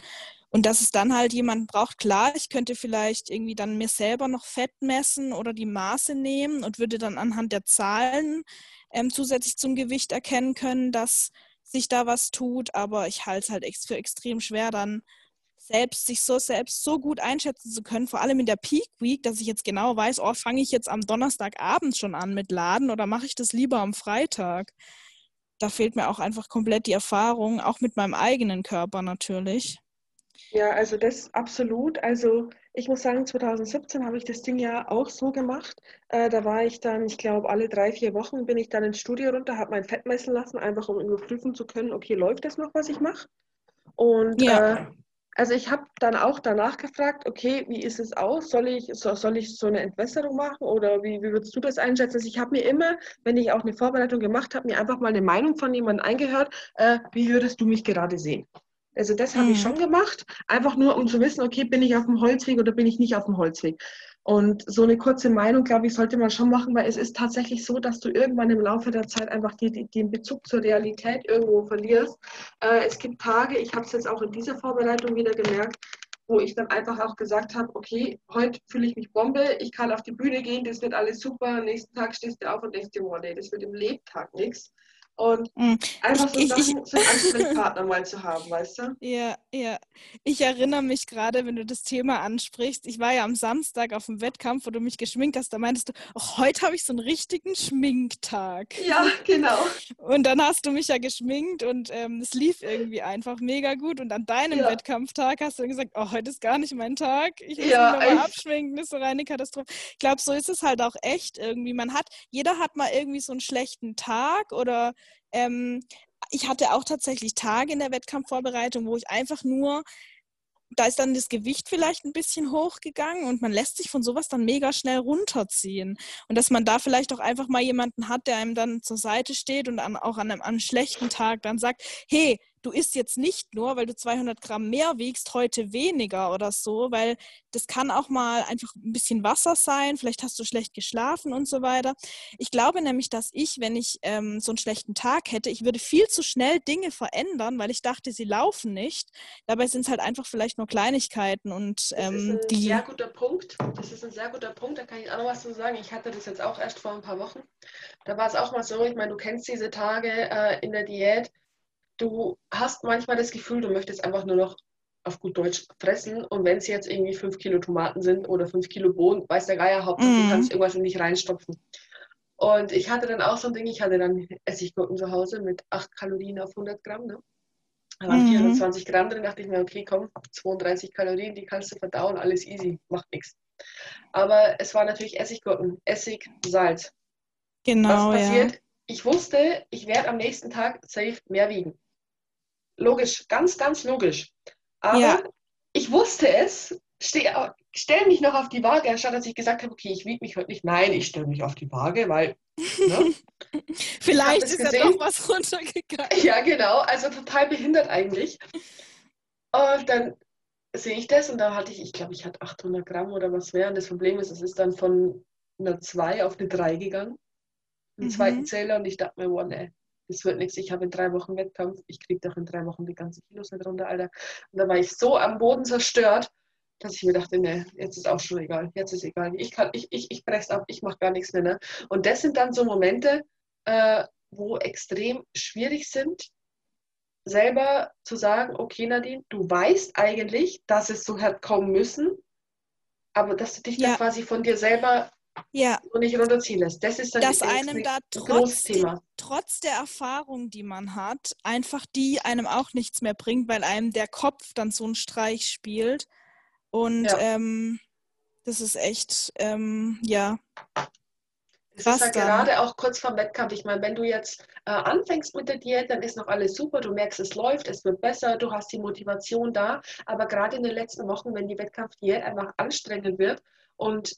Und dass es dann halt jemand braucht, klar, ich könnte vielleicht irgendwie dann mir selber noch Fett messen oder die Maße nehmen und würde dann anhand der Zahlen ähm, zusätzlich zum Gewicht erkennen können, dass sich da was tut. Aber ich halte es halt für extrem schwer, dann selbst sich so selbst so gut einschätzen zu können, vor allem in der Peak Week, dass ich jetzt genau weiß, oh, fange ich jetzt am Donnerstagabend schon an mit Laden oder mache ich das lieber am Freitag? Da fehlt mir auch einfach komplett die Erfahrung, auch mit meinem eigenen Körper natürlich. Ja, also das absolut. Also ich muss sagen, 2017 habe ich das Ding ja auch so gemacht. Äh, da war ich dann, ich glaube, alle drei, vier Wochen bin ich dann ins Studio runter, habe mein Fett messen lassen, einfach um überprüfen zu können, okay, läuft das noch, was ich mache? Und ja. äh, also ich habe dann auch danach gefragt, okay, wie ist es aus? Soll ich so, soll ich so eine Entwässerung machen oder wie, wie würdest du das einschätzen? Also ich habe mir immer, wenn ich auch eine Vorbereitung gemacht habe, mir einfach mal eine Meinung von jemandem eingehört, äh, wie würdest du mich gerade sehen? Also das habe mhm. ich schon gemacht, einfach nur um zu wissen, okay, bin ich auf dem Holzweg oder bin ich nicht auf dem Holzweg. Und so eine kurze Meinung, glaube ich, sollte man schon machen, weil es ist tatsächlich so, dass du irgendwann im Laufe der Zeit einfach die, die, den Bezug zur Realität irgendwo verlierst. Äh, es gibt Tage, ich habe es jetzt auch in dieser Vorbereitung wieder gemerkt, wo ich dann einfach auch gesagt habe, okay, heute fühle ich mich Bombe, ich kann auf die Bühne gehen, das wird alles super, nächsten Tag stehst du auf und denkst dir, oh nee, das wird im Lebtag nichts. Und mhm. einfach so ich, Sachen, ich, Ansprechpartner mal zu haben, weißt du? [LAUGHS] Ja, ja. Ich erinnere mich gerade, wenn du das Thema ansprichst, ich war ja am Samstag auf dem Wettkampf, wo du mich geschminkt hast, da meintest du, oh, heute habe ich so einen richtigen Schminktag. Ja, genau. Und dann hast du mich ja geschminkt und ähm, es lief irgendwie einfach mega gut. Und an deinem ja. Wettkampftag hast du dann gesagt, oh, heute ist gar nicht mein Tag. Ich muss ja, mich nochmal abschminken, das ist so reine Katastrophe. Ich glaube, so ist es halt auch echt irgendwie. Man hat, jeder hat mal irgendwie so einen schlechten Tag oder ähm, ich hatte auch tatsächlich Tage in der Wettkampfvorbereitung, wo ich einfach nur, da ist dann das Gewicht vielleicht ein bisschen hochgegangen und man lässt sich von sowas dann mega schnell runterziehen. Und dass man da vielleicht auch einfach mal jemanden hat, der einem dann zur Seite steht und an, auch an einem, an einem schlechten Tag dann sagt, hey, du isst jetzt nicht nur, weil du 200 Gramm mehr wiegst, heute weniger oder so, weil das kann auch mal einfach ein bisschen Wasser sein, vielleicht hast du schlecht geschlafen und so weiter. Ich glaube nämlich, dass ich, wenn ich ähm, so einen schlechten Tag hätte, ich würde viel zu schnell Dinge verändern, weil ich dachte, sie laufen nicht. Dabei sind es halt einfach vielleicht nur Kleinigkeiten und ähm, das ist ein die. Sehr guter Punkt. Das ist ein sehr guter Punkt. Da kann ich auch noch was zu sagen. Ich hatte das jetzt auch erst vor ein paar Wochen. Da war es auch mal so. Ich meine, du kennst diese Tage äh, in der Diät du hast manchmal das Gefühl, du möchtest einfach nur noch auf gut Deutsch fressen und wenn es jetzt irgendwie fünf Kilo Tomaten sind oder fünf Kilo Bohnen, weiß der Geier, Hauptsache mm. du mhm. kannst irgendwas in dich reinstopfen. Und ich hatte dann auch so ein Ding, ich hatte dann Essiggurken zu Hause mit 8 Kalorien auf 100 Gramm. Ne? Da waren mm. 420 Gramm drin, dachte ich mir, okay, komm, 32 Kalorien, die kannst du verdauen, alles easy, macht nichts. Aber es war natürlich Essiggurken, Essig, Salz. Genau, Was passiert? Ja ich wusste, ich werde am nächsten Tag safe mehr wiegen. Logisch, ganz, ganz logisch. Aber ja. ich wusste es, stelle mich noch auf die Waage, anstatt dass ich gesagt habe, okay, ich wiege mich heute nicht. Nein, ich stelle mich auf die Waage, weil. Ne? [LAUGHS] Vielleicht ist gesehen. ja doch was runtergegangen. Ja, genau. Also total behindert eigentlich. Und dann sehe ich das und da hatte ich, ich glaube, ich hatte 800 Gramm oder was mehr. Und das Problem ist, es ist dann von einer 2 auf eine 3 gegangen. Einen mhm. zweiten Zähler und ich dachte mir, wow, ne, das wird nichts. Ich habe in drei Wochen Wettkampf. Ich kriege doch in drei Wochen die ganzen Kilos nicht runter, Alter. Und da war ich so am Boden zerstört dass ich mir dachte, ne, jetzt ist auch schon egal, jetzt ist egal. Ich kann, ich, ich, ich brech's ab, ich mache gar nichts mehr. Ne? Und das sind dann so Momente, äh, wo extrem schwierig sind, selber zu sagen, okay, Nadine, du weißt eigentlich, dass es so hat kommen müssen, aber dass du dich ja. dann quasi von dir selber ja. so nicht runterziehen lässt. Das ist dann dass einem da trotz, die, trotz der Erfahrung, die man hat, einfach die einem auch nichts mehr bringt, weil einem der Kopf dann so einen Streich spielt und ja. ähm, das ist echt, ähm, ja. Es ist halt gerade auch kurz vor Wettkampf. Ich meine, wenn du jetzt äh, anfängst mit der Diät, dann ist noch alles super. Du merkst, es läuft, es wird besser, du hast die Motivation da. Aber gerade in den letzten Wochen, wenn die Wettkampfdiät einfach anstrengend wird und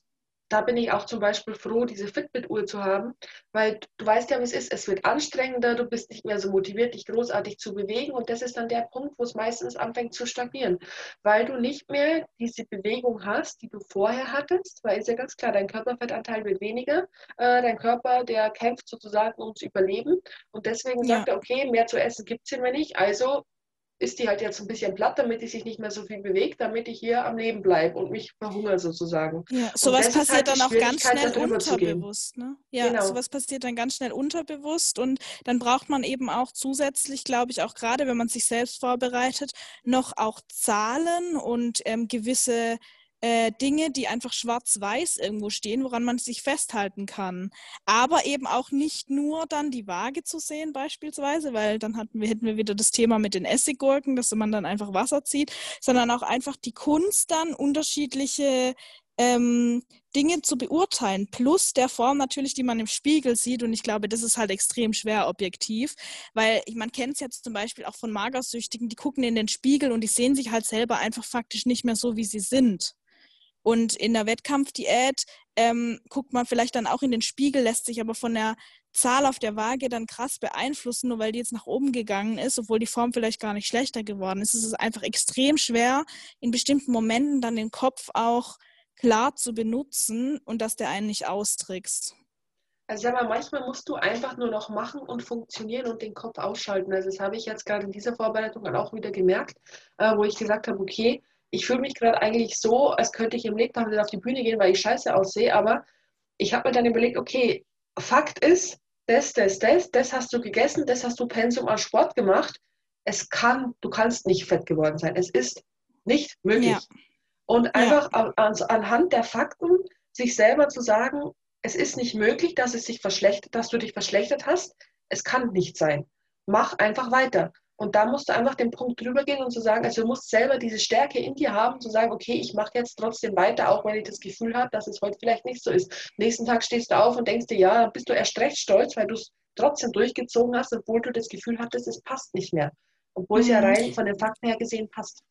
da bin ich auch zum Beispiel froh, diese Fitbit-Uhr zu haben, weil du weißt ja, wie es ist. Es wird anstrengender, du bist nicht mehr so motiviert, dich großartig zu bewegen. Und das ist dann der Punkt, wo es meistens anfängt zu stagnieren, weil du nicht mehr diese Bewegung hast, die du vorher hattest. Weil ist ja ganz klar, dein Körperfettanteil wird weniger. Äh, dein Körper, der kämpft sozusagen ums Überleben. Und deswegen ja. sagt er, okay, mehr zu essen gibt es hier nicht. Also ist die halt jetzt ein bisschen platt, damit die sich nicht mehr so viel bewegt, damit ich hier am Leben bleibe und mich verhungere sozusagen. Ja, sowas passiert halt dann auch ganz schnell unterbewusst. Ne? Ja, genau. sowas passiert dann ganz schnell unterbewusst und dann braucht man eben auch zusätzlich, glaube ich, auch gerade wenn man sich selbst vorbereitet, noch auch Zahlen und ähm, gewisse äh, Dinge, die einfach schwarz-weiß irgendwo stehen, woran man sich festhalten kann. Aber eben auch nicht nur dann die Waage zu sehen beispielsweise, weil dann hatten wir, hätten wir wieder das Thema mit den Essiggurken, dass man dann einfach Wasser zieht, sondern auch einfach die Kunst dann unterschiedliche ähm, Dinge zu beurteilen, plus der Form natürlich, die man im Spiegel sieht. Und ich glaube, das ist halt extrem schwer objektiv, weil man kennt es jetzt zum Beispiel auch von Magersüchtigen, die gucken in den Spiegel und die sehen sich halt selber einfach faktisch nicht mehr so, wie sie sind. Und in der Wettkampfdiät ähm, guckt man vielleicht dann auch in den Spiegel, lässt sich aber von der Zahl auf der Waage dann krass beeinflussen, nur weil die jetzt nach oben gegangen ist, obwohl die Form vielleicht gar nicht schlechter geworden ist. Es ist einfach extrem schwer, in bestimmten Momenten dann den Kopf auch klar zu benutzen und dass der einen nicht austrickst. Also sag mal, manchmal musst du einfach nur noch machen und funktionieren und den Kopf ausschalten. Also das habe ich jetzt gerade in dieser Vorbereitung auch wieder gemerkt, äh, wo ich gesagt habe, okay, ich fühle mich gerade eigentlich so, als könnte ich im Legtag auf die Bühne gehen, weil ich scheiße aussehe, aber ich habe mir dann überlegt, okay, Fakt ist, das, das, das, das hast du gegessen, das hast du Pensum als Sport gemacht. Es kann, du kannst nicht fett geworden sein. Es ist nicht möglich. Ja. Und einfach ja. an, anhand der Fakten sich selber zu sagen, es ist nicht möglich, dass es sich verschlechtert, dass du dich verschlechtert hast. Es kann nicht sein. Mach einfach weiter. Und da musst du einfach den Punkt drüber gehen und zu sagen, also du musst selber diese Stärke in dir haben, zu sagen, okay, ich mache jetzt trotzdem weiter, auch wenn ich das Gefühl habe, dass es heute vielleicht nicht so ist. Nächsten Tag stehst du auf und denkst dir, ja, bist du erst recht stolz, weil du es trotzdem durchgezogen hast, obwohl du das Gefühl hattest, es passt nicht mehr. Obwohl es ja mhm. rein von den Fakten her gesehen passt.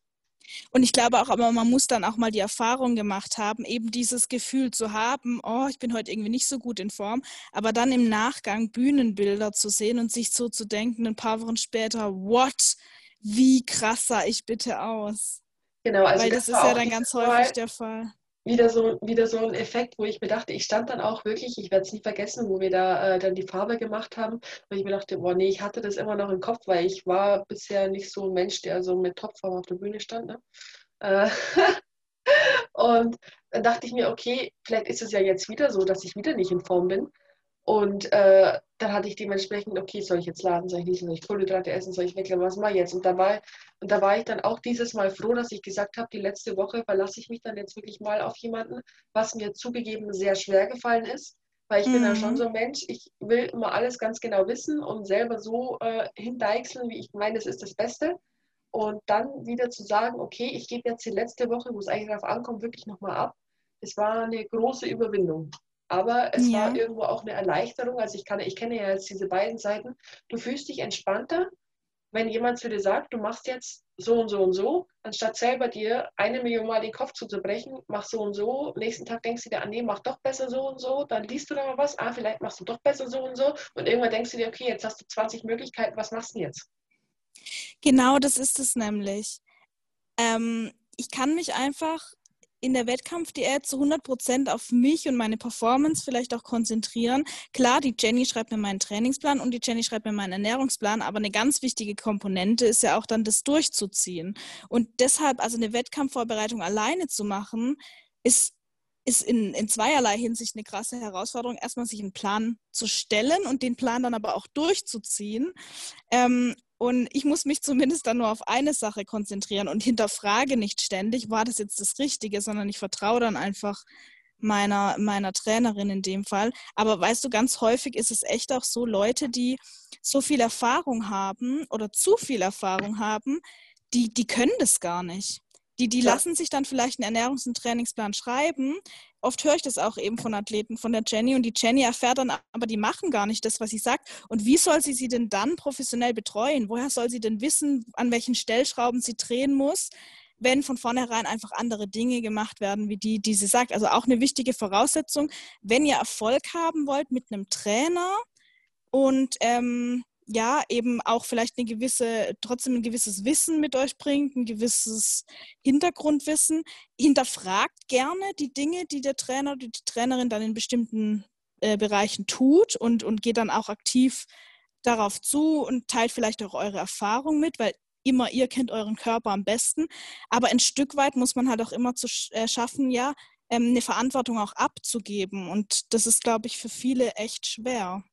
Und ich glaube auch, aber man muss dann auch mal die Erfahrung gemacht haben, eben dieses Gefühl zu haben, oh, ich bin heute irgendwie nicht so gut in Form, aber dann im Nachgang Bühnenbilder zu sehen und sich so zu denken, ein paar Wochen später, what? Wie krass sah ich bitte aus? Genau, also Weil das, das ist ja dann ganz häufig der Fall wieder so, wieder so ein Effekt, wo ich mir dachte, ich stand dann auch wirklich, ich werde es nicht vergessen, wo wir da äh, dann die Farbe gemacht haben, weil ich mir dachte, boah, nee, ich hatte das immer noch im Kopf, weil ich war bisher nicht so ein Mensch, der so mit Topform auf der Bühne stand. Ne? Äh, [LAUGHS] und dann dachte ich mir, okay, vielleicht ist es ja jetzt wieder so, dass ich wieder nicht in Form bin. Und äh, dann hatte ich dementsprechend, okay, soll ich jetzt laden, soll ich nicht, soll ich Kohlenhydrate essen, soll ich weglassen, was mache ich jetzt? Und da, war, und da war ich dann auch dieses Mal froh, dass ich gesagt habe, die letzte Woche verlasse ich mich dann jetzt wirklich mal auf jemanden, was mir zugegeben sehr schwer gefallen ist, weil ich mhm. bin dann schon so ein Mensch, ich will immer alles ganz genau wissen und selber so äh, hindeichseln, wie ich meine, es ist das Beste. Und dann wieder zu sagen, okay, ich gebe jetzt die letzte Woche, wo es eigentlich darauf ankommt, wirklich nochmal ab. Es war eine große Überwindung. Aber es ja. war irgendwo auch eine Erleichterung. Also ich kann, ich kenne ja jetzt diese beiden Seiten. Du fühlst dich entspannter, wenn jemand zu dir sagt, du machst jetzt so und so und so, anstatt selber dir eine Million Mal den Kopf zuzubrechen, mach so und so, nächsten Tag denkst du dir, ah nee, mach doch besser so und so, dann liest du da mal was, ah, vielleicht machst du doch besser so und so und irgendwann denkst du dir, okay, jetzt hast du 20 Möglichkeiten, was machst du jetzt? Genau, das ist es nämlich. Ähm, ich kann mich einfach in der Wettkampfdiät zu 100 auf mich und meine Performance vielleicht auch konzentrieren. Klar, die Jenny schreibt mir meinen Trainingsplan und die Jenny schreibt mir meinen Ernährungsplan, aber eine ganz wichtige Komponente ist ja auch dann das durchzuziehen. Und deshalb, also eine Wettkampfvorbereitung alleine zu machen, ist ist in, in zweierlei Hinsicht eine krasse Herausforderung. Erstmal sich einen Plan zu stellen und den Plan dann aber auch durchzuziehen. Ähm, und ich muss mich zumindest dann nur auf eine Sache konzentrieren und hinterfrage nicht ständig, war das jetzt das Richtige, sondern ich vertraue dann einfach meiner, meiner Trainerin in dem Fall. Aber weißt du, ganz häufig ist es echt auch so, Leute, die so viel Erfahrung haben oder zu viel Erfahrung haben, die, die können das gar nicht. Die, die ja. lassen sich dann vielleicht einen Ernährungs- und Trainingsplan schreiben. Oft höre ich das auch eben von Athleten, von der Jenny. Und die Jenny erfährt dann, aber die machen gar nicht das, was sie sagt. Und wie soll sie sie denn dann professionell betreuen? Woher soll sie denn wissen, an welchen Stellschrauben sie drehen muss, wenn von vornherein einfach andere Dinge gemacht werden, wie die, die sie sagt? Also auch eine wichtige Voraussetzung, wenn ihr Erfolg haben wollt mit einem Trainer und ähm, ja, eben auch vielleicht eine gewisse, trotzdem ein gewisses Wissen mit euch bringt, ein gewisses Hintergrundwissen. Hinterfragt gerne die Dinge, die der Trainer oder die Trainerin dann in bestimmten äh, Bereichen tut und, und geht dann auch aktiv darauf zu und teilt vielleicht auch eure Erfahrung mit, weil immer ihr kennt euren Körper am besten. Aber ein Stück weit muss man halt auch immer zu äh, schaffen, ja, ähm, eine Verantwortung auch abzugeben. Und das ist, glaube ich, für viele echt schwer.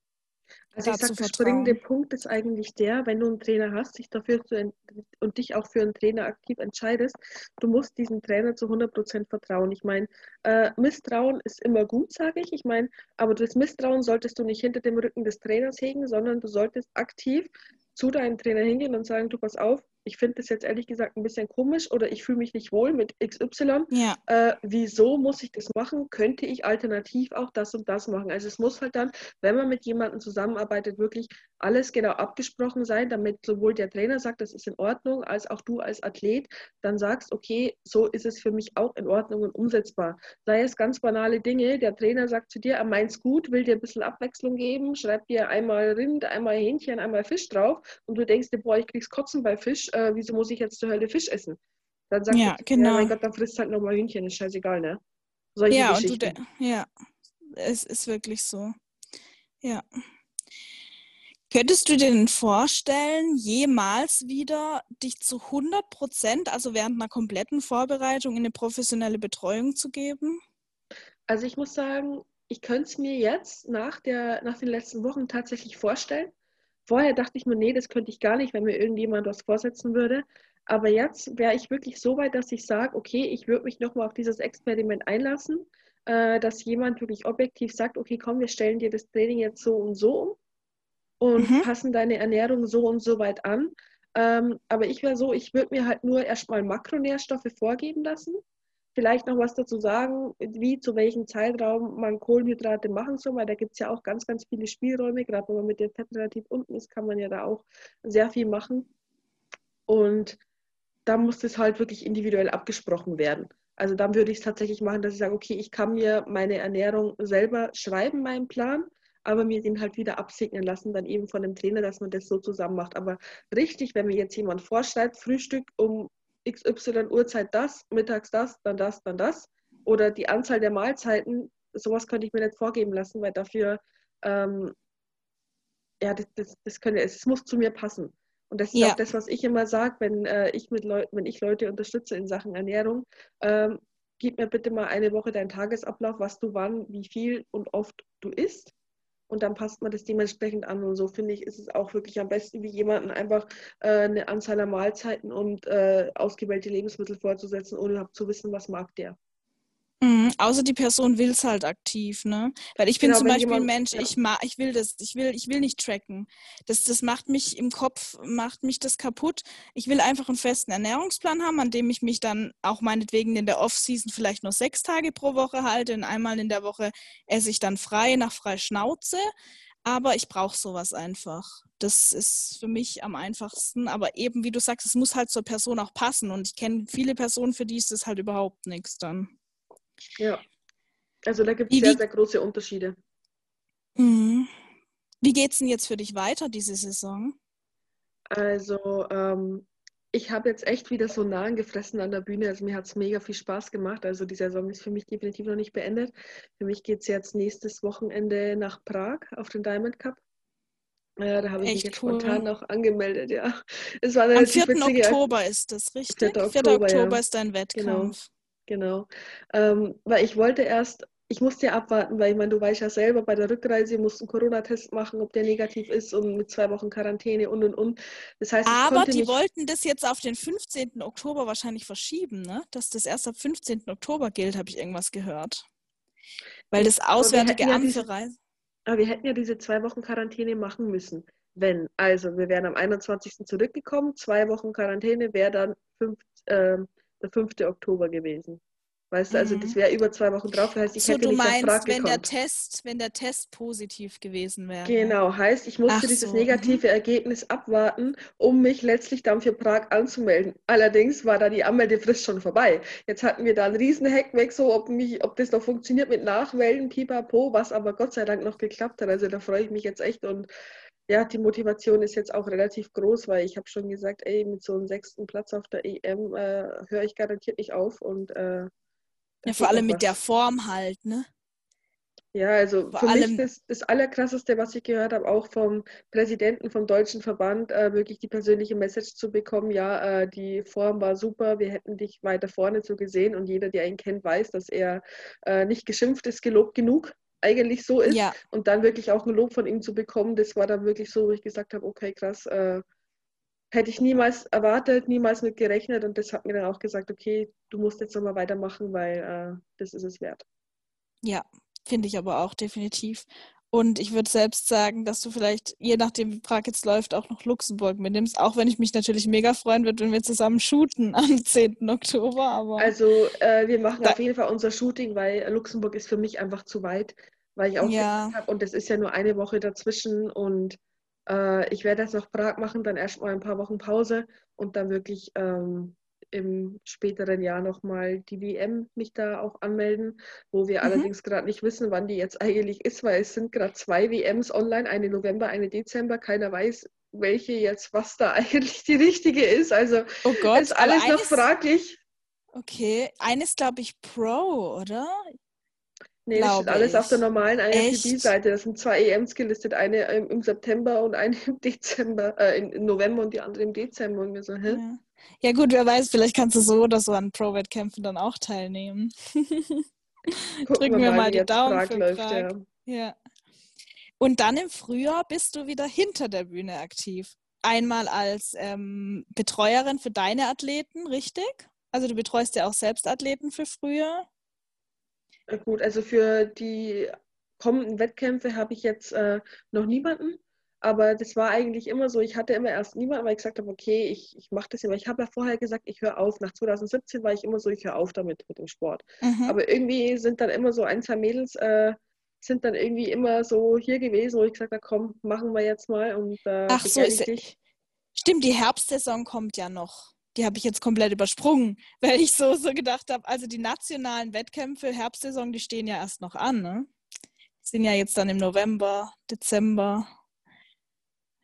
Also ich sage, der springende Punkt ist eigentlich der, wenn du einen Trainer hast, dich dafür zu und dich auch für einen Trainer aktiv entscheidest, du musst diesem Trainer zu 100% vertrauen. Ich meine, äh, Misstrauen ist immer gut, sage ich. Ich meine, aber das Misstrauen solltest du nicht hinter dem Rücken des Trainers hegen, sondern du solltest aktiv zu deinem Trainer hingehen und sagen, du pass auf, ich finde das jetzt ehrlich gesagt ein bisschen komisch oder ich fühle mich nicht wohl mit XY. Ja. Äh, wieso muss ich das machen? Könnte ich alternativ auch das und das machen? Also es muss halt dann, wenn man mit jemandem zusammenarbeitet, wirklich alles genau abgesprochen sein, damit sowohl der Trainer sagt, das ist in Ordnung, als auch du als Athlet dann sagst, okay, so ist es für mich auch in Ordnung und umsetzbar. Sei es ganz banale Dinge, der Trainer sagt zu dir, er meint es gut, will dir ein bisschen Abwechslung geben, schreibt dir einmal Rind, einmal Hähnchen, einmal Fisch drauf und du denkst dir, boah, ich krieg's Kotzen bei Fisch, äh, wieso muss ich jetzt zur Hölle Fisch essen? Dann sagt ja, genau. ja, mein Gott, dann frisst halt nochmal Hühnchen, ist scheißegal, ne? Solche ja, und du ja, es ist wirklich so. Ja. Könntest du dir denn vorstellen, jemals wieder dich zu 100 Prozent, also während einer kompletten Vorbereitung, in eine professionelle Betreuung zu geben? Also ich muss sagen, ich könnte es mir jetzt nach, der, nach den letzten Wochen tatsächlich vorstellen. Vorher dachte ich mir, nee, das könnte ich gar nicht, wenn mir irgendjemand was vorsetzen würde. Aber jetzt wäre ich wirklich so weit, dass ich sage, okay, ich würde mich nochmal auf dieses Experiment einlassen, äh, dass jemand wirklich objektiv sagt, okay, komm, wir stellen dir das Training jetzt so und so um und mhm. passen deine Ernährung so und so weit an. Ähm, aber ich wäre so, ich würde mir halt nur erstmal Makronährstoffe vorgeben lassen. Vielleicht noch was dazu sagen, wie zu welchem Zeitraum man Kohlenhydrate machen soll, weil da gibt es ja auch ganz, ganz viele Spielräume. Gerade wenn man mit dem Fett relativ unten ist, kann man ja da auch sehr viel machen. Und da muss das halt wirklich individuell abgesprochen werden. Also dann würde ich es tatsächlich machen, dass ich sage, okay, ich kann mir meine Ernährung selber schreiben, meinen Plan aber mir den halt wieder absegnen lassen, dann eben von dem Trainer, dass man das so zusammen macht. Aber richtig, wenn mir jetzt jemand vorschreibt, Frühstück um XY Uhrzeit das, mittags das, dann das, dann das, oder die Anzahl der Mahlzeiten, sowas könnte ich mir nicht vorgeben lassen, weil dafür, ähm, ja, das, das, das könnte, es muss zu mir passen. Und das ist ja. auch das, was ich immer sage, wenn äh, ich mit wenn ich Leute unterstütze in Sachen Ernährung, ähm, gib mir bitte mal eine Woche deinen Tagesablauf, was du wann, wie viel und oft du isst und dann passt man das dementsprechend an. Und so finde ich, ist es auch wirklich am besten, wie jemanden einfach äh, eine Anzahl an Mahlzeiten und äh, ausgewählte Lebensmittel vorzusetzen, ohne zu wissen, was mag der. Mhm, außer die Person will es halt aktiv, ne? Weil ich bin Genau, zum Beispiel ein Mensch, ja, ich ma ich will das, ich will, ich will nicht tracken. Das, das macht mich im Kopf, macht mich das kaputt. Ich will einfach einen festen Ernährungsplan haben, an dem ich mich dann auch meinetwegen in der Off-Season vielleicht nur sechs Tage pro Woche halte und einmal in der Woche esse ich dann frei nach frei Schnauze. Aber ich brauche sowas einfach. Das ist für mich am einfachsten. Aber eben, wie du sagst, es muss halt zur Person auch passen. Und ich kenne viele Personen, für die ist das halt überhaupt nichts dann. Ja. Also da gibt es sehr, sehr große Unterschiede. mhm. wie geht's denn jetzt für dich weiter diese Saison? Also ähm, ich habe jetzt echt wieder so Nahen gefressen an der Bühne. Also mir hat es mega viel Spaß gemacht. Also die Saison ist für mich definitiv noch nicht beendet. Für mich geht es jetzt nächstes Wochenende nach Prag auf den Diamond Cup. Ja, da habe ich mich jetzt cool. spontan noch angemeldet, ja. Es war Am relativ 4. witzige, Oktober ist das, 4. richtig? 4. Oktober, Oktober ja. ist dein Genau, Wettkampf. genau. Ähm, weil ich wollte erst, ich musste ja abwarten, weil ich meine, du weißt ja selber, bei der Rückreise musst du einen Corona-Test machen, ob der negativ ist und mit zwei Wochen Quarantäne und und und. Das heißt, Aber die wollten das jetzt auf den 15. Oktober wahrscheinlich verschieben, ne? Dass das erst ab 15. Oktober gilt, habe ich irgendwas gehört. Weil das Auswärtige ja Amt diese, für Reisen. aber wir hätten ja diese zwei Wochen Quarantäne machen müssen. Wenn, also wir wären am 21. zurückgekommen, zwei Wochen Quarantäne wäre dann fünf, ähm, der 5. Oktober gewesen. Weißt du, also das Mhm. wäre über zwei Wochen drauf. Das heißt, ich So, hätte du nicht meinst, wenn der gekonnt. Test, wenn der Test positiv gewesen wäre. Genau, heißt, ich musste Ach dieses so, mhm. negative Ergebnis abwarten, um mich letztlich dann für Prag anzumelden. Allerdings war da die Anmeldefrist schon vorbei. Jetzt hatten wir da einen riesen Hackback, so ob, mich, ob das noch funktioniert mit Nachwählen, pipapo, was aber Gott sei Dank noch geklappt hat. Also da freue ich mich jetzt echt und ja, die Motivation ist jetzt auch relativ groß, weil ich habe schon gesagt, ey, mit so einem sechsten Platz auf der EM äh, höre ich garantiert nicht auf und äh, Ja, vor allem mit der. Form halt, ne? Ja, also Vor für mich allem, das, das Allerkrasseste, was ich gehört habe, auch vom Präsidenten vom Deutschen Verband, äh, wirklich die persönliche Message zu bekommen, ja, äh, die Form war super, wir hätten dich weiter vorne so gesehen und jeder, der ihn kennt, weiß, dass er äh, nicht geschimpft ist, gelobt genug eigentlich so ist ja, und dann wirklich auch ein Lob von ihm zu bekommen, das war dann wirklich so, wo ich gesagt habe, okay, krass, äh, hätte ich niemals erwartet, niemals mit gerechnet und das hat mir dann auch gesagt, okay, du musst jetzt nochmal weitermachen, weil äh, das ist es wert. ja, finde ich aber auch definitiv. Und ich würde selbst sagen, dass du vielleicht, je nachdem wie Prag jetzt läuft, auch noch Luxemburg mitnimmst. Auch wenn ich mich natürlich mega freuen würde, wenn wir zusammen shooten [LAUGHS] am 10. Oktober. Aber Also äh, wir machen auf jeden Fall unser Shooting, weil Luxemburg ist für mich einfach zu weit, weil ich auch ja, habe, und es ist ja nur eine Woche dazwischen und äh, ich werde jetzt noch Prag machen, dann erstmal ein paar Wochen Pause und dann wirklich ähm, im späteren Jahr nochmal die WM mich da auch anmelden, wo wir mhm. allerdings gerade nicht wissen, wann die jetzt eigentlich ist, weil es sind gerade zwei WMs online, eine November, eine Dezember, keiner weiß, welche jetzt, was da [LAUGHS] eigentlich die richtige ist. Also Oh Gott, ist alles noch fraglich. okay, eines glaube ich Pro, oder? Nee, das steht alles auf der ich. normalen Echt? IFBB-Seite. Das sind zwei EMs gelistet, eine im, im September und eine im [LAUGHS] Dezember, äh, im, November und die andere im Dezember. Und wir so, hä? Ja. Ja gut, wer weiß, vielleicht kannst du so oder so an Pro-Wettkämpfen dann auch teilnehmen. [LAUGHS] Drücken wir mal, mal die Daumen Prag für läuft, Prag. ja. Ja. Und dann im Frühjahr bist du wieder hinter der Bühne aktiv. Einmal als ähm, Betreuerin für deine Athleten, richtig? Also du betreust ja auch selbst Athleten für Frühjahr. Äh, Gut, also für die kommenden Wettkämpfe habe ich jetzt äh, noch niemanden. Aber das war eigentlich immer so, ich hatte immer erst niemanden, weil ich gesagt habe, okay, ich, ich mache das immer. Ich habe ja vorher gesagt, ich höre auf. Nach 2017 war ich immer so, ich höre auf damit, mit dem Sport. Mhm. Aber irgendwie sind dann immer so ein, zwei Mädels, äh, sind dann irgendwie immer so hier gewesen, wo ich gesagt habe, komm, machen wir jetzt mal und äh, Ach so, ist ich ja, dich. stimmt, die Herbstsaison kommt ja noch. Die habe ich jetzt komplett übersprungen, [LAUGHS] weil ich so, so gedacht habe, also die nationalen Wettkämpfe, Herbstsaison, die stehen ja erst noch an, ne? Die sind ja jetzt dann im November, Dezember,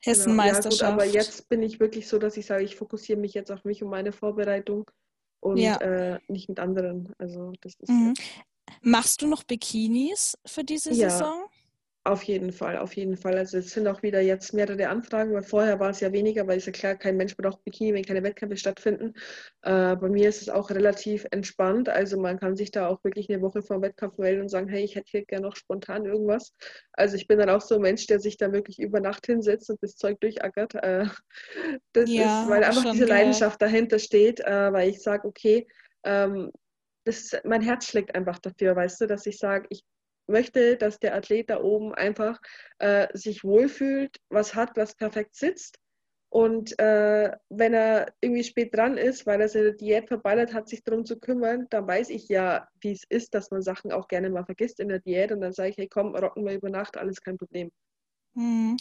Genau, ja gut, aber Hessenmeisterschaft. jetzt bin ich wirklich so, dass ich sage, ich fokussiere mich jetzt auf mich und meine Vorbereitung und Ja. äh, nicht mit anderen. Also das ist Mhm. Machst du noch Bikinis für diese ja, Saison? Auf jeden Fall, auf jeden Fall. Also es sind auch wieder jetzt mehrere Anfragen, weil vorher war es ja weniger, weil es ja klar, kein Mensch braucht Bikini, wenn keine Wettkämpfe stattfinden. Äh, bei mir ist es auch relativ entspannt. Also man kann sich da auch wirklich eine Woche vor dem Wettkampf melden und sagen, hey, ich hätte hier gerne noch spontan irgendwas. Also ich bin dann auch so ein Mensch, der sich da wirklich über Nacht hinsetzt und das Zeug durchackert. Äh, [LAUGHS] das Ja, ist, weil einfach diese gehört. Leidenschaft dahinter steht, äh, weil ich sage, okay, ähm, das, mein Herz schlägt einfach dafür, weißt du, dass ich sage, ich möchte, dass der Athlet da oben einfach äh, sich wohlfühlt, was hat, was perfekt sitzt. Und äh, wenn er irgendwie spät dran ist, weil er seine Diät verballert hat, sich darum zu kümmern, dann weiß ich ja, wie es ist, dass man Sachen auch gerne mal vergisst in der Diät. Und dann sage ich, hey komm, rocken wir über Nacht, alles kein Problem. Hm.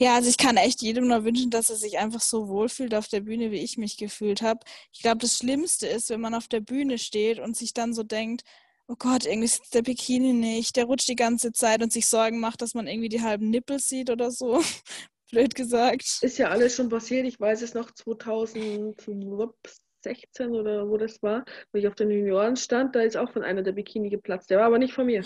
Ja, also ich kann echt jedem nur wünschen, dass er sich einfach so wohlfühlt auf der Bühne, wie ich mich gefühlt habe. Ich glaube, das Schlimmste ist, wenn man auf der Bühne steht und sich dann so denkt, oh Gott, irgendwie sitzt der Bikini nicht, der rutscht die ganze Zeit und sich Sorgen macht, dass man irgendwie die halben Nippel sieht oder so. [LAUGHS] Blöd gesagt. Ist ja alles schon passiert. Ich weiß es noch 2000, 16 oder wo das war, wo ich auf den Junioren stand, da ist auch von einer der Bikini geplatzt. Der war aber nicht von mir.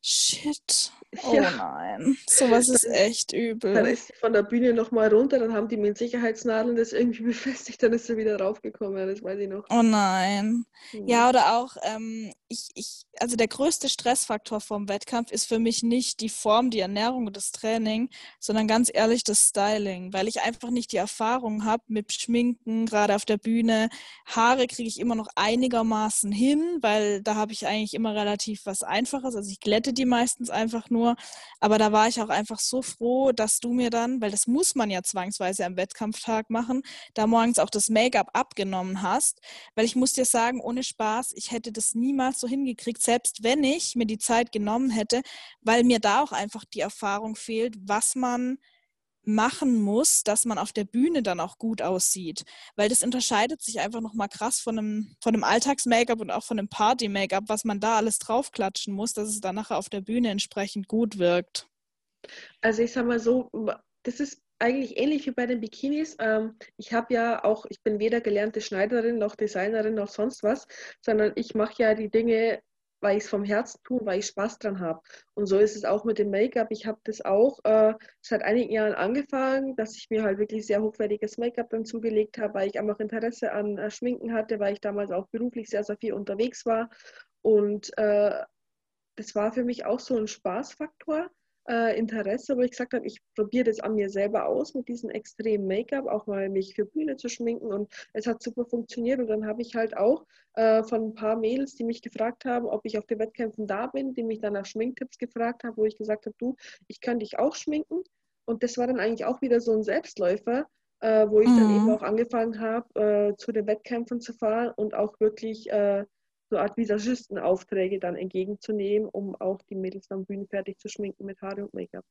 Shit. [LAUGHS] Oh ja. nein. Sowas ist echt übel. Dann ist sie von der Bühne nochmal runter, dann haben die mit Sicherheitsnadeln das irgendwie [LAUGHS] befestigt, dann ist sie wieder raufgekommen, das weiß ich noch. Oh nein. Mhm. Ja, oder auch, ähm, ich, ich, also der größte Stressfaktor vom Wettkampf ist für mich nicht die Form, die Ernährung und das Training, sondern ganz ehrlich das Styling, weil ich einfach nicht die Erfahrung habe mit Schminken, gerade auf der Bühne Bühne. Haare kriege ich immer noch einigermaßen hin, weil da habe ich eigentlich immer relativ was Einfaches. Also ich glätte die meistens einfach nur. Aber da war ich auch einfach so froh, dass du mir dann, weil das muss man ja zwangsweise am Wettkampftag machen, da morgens auch das Make-up abgenommen hast. Weil ich muss dir sagen, ohne Spaß, ich hätte das niemals so hingekriegt, selbst wenn ich mir die Zeit genommen hätte, weil mir da auch einfach die Erfahrung fehlt, was man machen muss, dass man auf der Bühne dann auch gut aussieht. Weil das unterscheidet sich einfach nochmal krass von einem, von einem Alltags-Make-up und auch von einem Party-Make-up, was man da alles draufklatschen muss, dass es dann nachher auf der Bühne entsprechend gut wirkt. Also ich sag mal so, das ist eigentlich ähnlich wie bei den Bikinis. Ähm, ich habe ja auch, ich bin weder gelernte Schneiderin noch Designerin noch sonst was, sondern ich mache ja die Dinge weil ich es vom Herzen tue, weil ich Spaß dran habe. Und so ist es auch mit dem Make-up. Ich habe das auch äh, seit einigen Jahren angefangen, dass ich mir halt wirklich sehr hochwertiges Make-up dann zugelegt habe, weil ich einfach Interesse an äh, Schminken hatte, weil ich damals auch beruflich sehr, sehr viel unterwegs war. Und äh, das war für mich auch so ein Spaßfaktor äh, Interesse, wo ich gesagt habe, ich probiere das an mir selber aus mit diesem extremen Make-up, auch mal mich für Bühne zu schminken und es hat super funktioniert und dann habe ich halt auch äh, von ein paar Mädels, die mich gefragt haben, ob ich auf den Wettkämpfen da bin, die mich dann nach Schminktipps gefragt haben, wo ich gesagt habe, du, ich kann dich auch schminken und das war dann eigentlich auch wieder so ein Selbstläufer, äh, wo ich mhm. dann eben auch angefangen habe, äh, zu den Wettkämpfen zu fahren und auch wirklich äh, so Art Visagistenaufträge dann entgegenzunehmen, um auch die Mädels am Bühnen fertig zu schminken mit Haare und Make-up.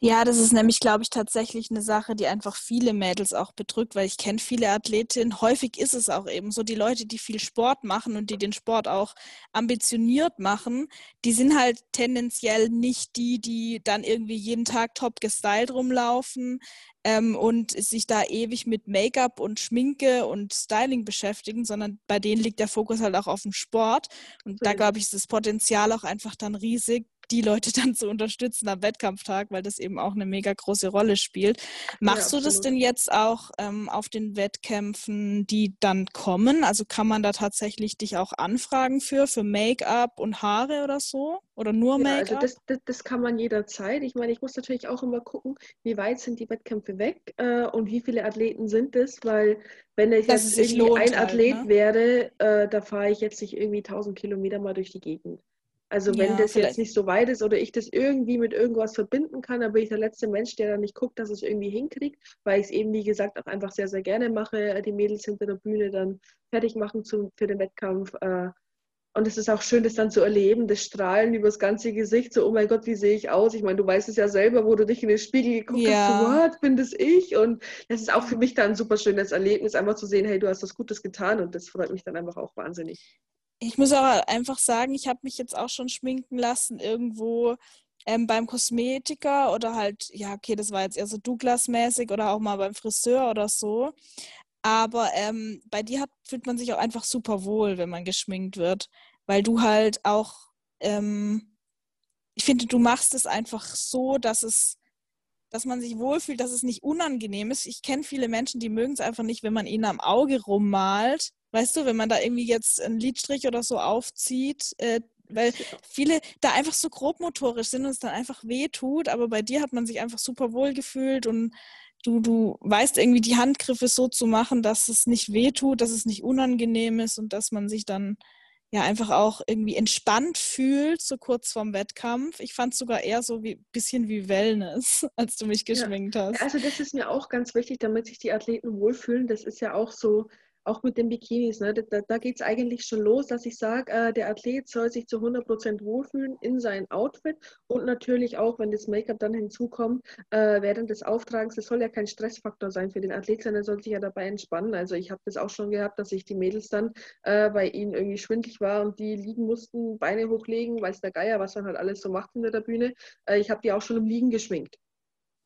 Ja, das ist nämlich, glaube ich, tatsächlich eine Sache, die einfach viele Mädels auch bedrückt, weil ich kenne viele Athletinnen. Häufig ist es auch eben so, die Leute, die viel Sport machen und die den Sport auch ambitioniert machen, die sind halt tendenziell nicht die, die dann irgendwie jeden Tag top gestylt rumlaufen ähm, und sich da ewig mit Make-up und Schminke und Styling beschäftigen, sondern bei denen liegt der Fokus halt auch auf dem Sport. Und da, glaube ich, ist das Potenzial auch einfach dann riesig, die Leute [LAUGHS] dann zu unterstützen am Wettkampftag, weil das eben auch eine mega große Rolle spielt. Machst ja, du das denn jetzt auch ähm, auf den Wettkämpfen, die dann kommen? Also kann man da tatsächlich dich auch anfragen für, für Make-up und Haare oder so? Oder nur Make-up? Ja, also das, das, das, kann man jederzeit. Ich meine, ich muss natürlich auch immer gucken, wie weit sind die Wettkämpfe weg äh, und wie viele Athleten sind es, weil wenn ich jetzt irgendwie ein halt, Athlet ne? wäre, äh, da fahre ich jetzt nicht irgendwie 1000 Kilometer mal durch die Gegend. Also wenn ja, das vielleicht. jetzt nicht so weit ist oder ich das irgendwie mit irgendwas verbinden kann, dann bin ich der letzte Mensch, der dann nicht guckt, dass es irgendwie hinkriegt, weil ich es eben, wie gesagt, auch einfach sehr, sehr gerne mache, die Mädels hinter der Bühne dann fertig machen zum, für den Wettkampf. Äh, und es ist auch schön, das dann zu erleben, das Strahlen über das ganze Gesicht, so, oh mein Gott, wie sehe ich aus? Ich meine, du weißt es ja selber, wo du dich in den Spiegel geguckt ja. hast, so, what, bin das ich? Und das ist auch für mich dann ein super schönes Erlebnis, einfach zu sehen, hey, du hast was Gutes getan und das freut mich dann einfach auch wahnsinnig ich muss aber einfach sagen, ich habe mich jetzt auch schon schminken lassen irgendwo ähm, beim Kosmetiker oder halt, ja, okay, das war jetzt eher so Douglas-mäßig oder auch mal beim Friseur oder so. Aber ähm, bei dir hat, fühlt man sich auch einfach super wohl, wenn man geschminkt wird, weil du halt auch, ähm, ich finde, du machst es einfach so, dass es dass man sich wohlfühlt, dass es nicht unangenehm ist. Ich kenne viele Menschen, die mögen es einfach nicht, wenn man ihnen am Auge rummalt Weißt du, wenn man da irgendwie jetzt einen Lidstrich oder so aufzieht, äh, weil viele da einfach so grobmotorisch sind und es dann einfach weh tut, aber bei dir hat man sich einfach super wohl gefühlt und du, du weißt irgendwie die Handgriffe so zu machen, dass es nicht wehtut, dass es nicht unangenehm ist und dass man sich dann ja einfach auch irgendwie entspannt fühlt, so kurz vorm Wettkampf. Ich fand es sogar eher so ein bisschen wie Wellness, [LAUGHS] als du mich geschminkt ja. hast. Also das ist mir auch ganz wichtig, damit sich die Athleten wohlfühlen. Das ist ja auch so auch mit den Bikinis, ne? da, da geht es eigentlich schon los, dass ich sage, äh, der Athlet soll sich zu 100% wohlfühlen in sein Outfit und natürlich auch, wenn das Make-up dann hinzukommt, äh, während des Auftragens, das soll ja kein Stressfaktor sein für den Athlet, sondern er soll sich ja dabei entspannen. Also ich habe das auch schon gehabt, dass ich die Mädels dann, äh, bei ihnen irgendwie schwindlig war und die liegen mussten, Beine hochlegen, weiß der Geier, was man halt alles so macht hinter der Bühne. Äh, ich habe die auch schon im Liegen geschminkt.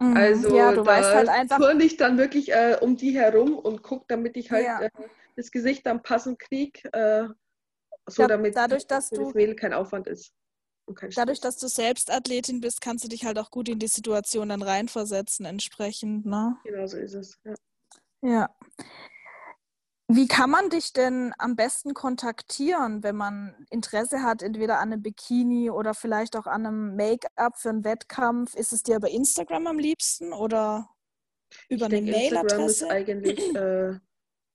Mhm. Also ja, du weißt halt ich dann wirklich äh, um die herum und gucke, damit ich halt ja. äh, das Gesicht dann passend kriege, äh, so ja, damit dadurch, dass für du, das Mädel kein Aufwand ist. Dadurch, dass du selbst Athletin bist, kannst du dich halt auch gut in die Situation dann reinversetzen, entsprechend, ne? Genau so ist es, ja. Ja. Wie kann man dich denn am besten kontaktieren, wenn man Interesse hat, entweder an einem Bikini oder vielleicht auch an einem Make-up für einen Wettkampf? Ist es dir bei Instagram am liebsten oder über ich eine Mailadresse? Instagram ist eigentlich [CLEARS THROAT] äh,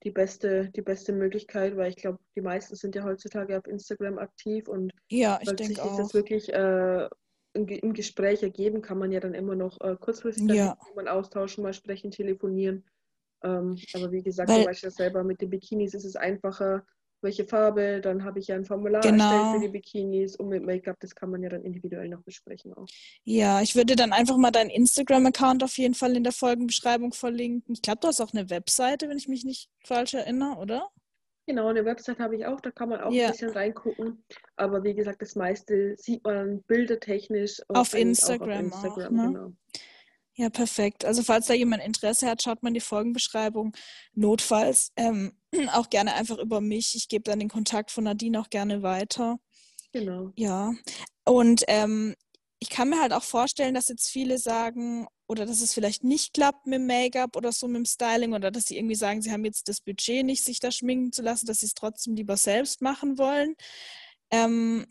die, beste, die beste Möglichkeit, weil ich glaube, die meisten sind ja heutzutage auf Instagram aktiv und ja, ich denke auch. das wirklich äh, im, Gespräch ergeben, kann man ja dann immer noch äh, kurzfristig ja. mal austauschen, mal sprechen, telefonieren. Ähm, aber wie gesagt, Weil, du weißt ja selber, mit den Bikinis ist es einfacher, welche Farbe, dann habe ich ja ein Formular genau. erstellt für die Bikinis und mit Make-up, das kann man ja dann individuell noch besprechen auch. Ja, ich würde dann einfach mal deinen Instagram-Account auf jeden Fall in der Folgenbeschreibung verlinken. Ich glaube, du hast auch eine Webseite, wenn ich mich nicht falsch erinnere, oder? Genau, eine Website habe ich auch, da kann man auch ja. ein bisschen reingucken. Aber wie gesagt, das meiste sieht man bildertechnisch auf Instagram. Auf Instagram auch, ne? genau. Ja, perfekt. Also falls da jemand Interesse hat, schaut man die Folgenbeschreibung. Notfalls ähm, [CLEARS THROAT] auch gerne einfach über mich. Ich gebe dann den Kontakt von Nadine auch gerne weiter. Genau. Ja. Und ähm, ich kann mir halt auch vorstellen, dass jetzt viele sagen, oder dass es vielleicht nicht klappt mit dem Make-up oder so mit dem Styling oder dass sie irgendwie sagen, sie haben jetzt das Budget nicht, sich da schminken zu lassen, dass sie es trotzdem lieber selbst machen wollen. Ähm,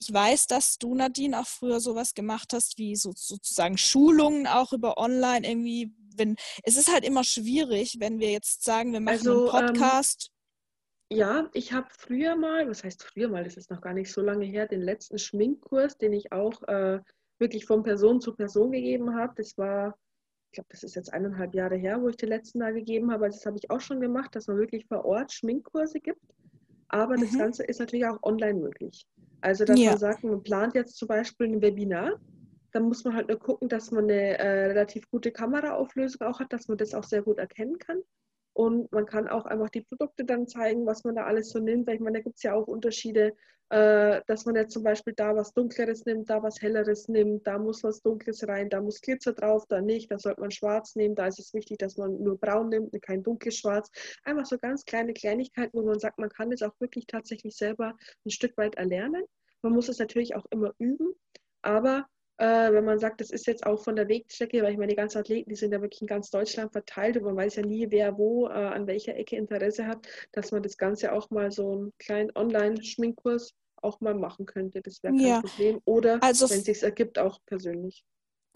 ich weiß, dass du, Nadine, auch früher sowas gemacht hast, wie so, sozusagen Schulungen auch über online irgendwie. Wenn, es ist halt immer schwierig, wenn wir jetzt sagen, wir machen also, einen ähm, Podcast. Ähm, ja, ich habe früher mal, was heißt früher mal, das ist noch gar nicht so lange her, den letzten Schminkkurs, den ich auch äh, wirklich von Person zu Person gegeben habe. Das war, ich glaube, das ist jetzt eineinhalb Jahre her, wo ich den letzten da gegeben habe. Also das habe ich auch schon gemacht, dass man wirklich vor Ort Schminkkurse gibt. Aber mhm. das Ganze ist natürlich auch online möglich. Also, dass ja. man sagt, man plant jetzt zum Beispiel ein Webinar, dann muss man halt nur gucken, dass man eine äh, relativ gute Kameraauflösung auch hat, dass man das auch sehr gut erkennen kann. Und man kann auch einfach die Produkte dann zeigen, was man da alles so nimmt. Weil ich meine, da gibt es ja auch Unterschiede, äh, dass man jetzt zum Beispiel da was Dunkleres nimmt, da was Helleres nimmt, da muss was Dunkles rein, da muss Glitzer drauf, da nicht, da sollte man Schwarz nehmen, da ist es wichtig, dass man nur Braun nimmt, kein dunkles Schwarz. Einfach so ganz kleine Kleinigkeiten, wo man sagt, man kann das auch wirklich tatsächlich selber ein Stück weit erlernen. Man muss es natürlich auch immer üben, aber äh, wenn man sagt, das ist jetzt auch von der Wegstrecke, weil ich meine, die ganzen Athleten, die sind ja wirklich in ganz Deutschland verteilt und man weiß ja nie, wer wo, äh, an welcher Ecke Interesse hat, dass man das Ganze auch mal so einen kleinen Online-Schminkkurs auch mal machen könnte. Das wäre kein ja. Problem. Oder also, wenn es sich ergibt, auch persönlich.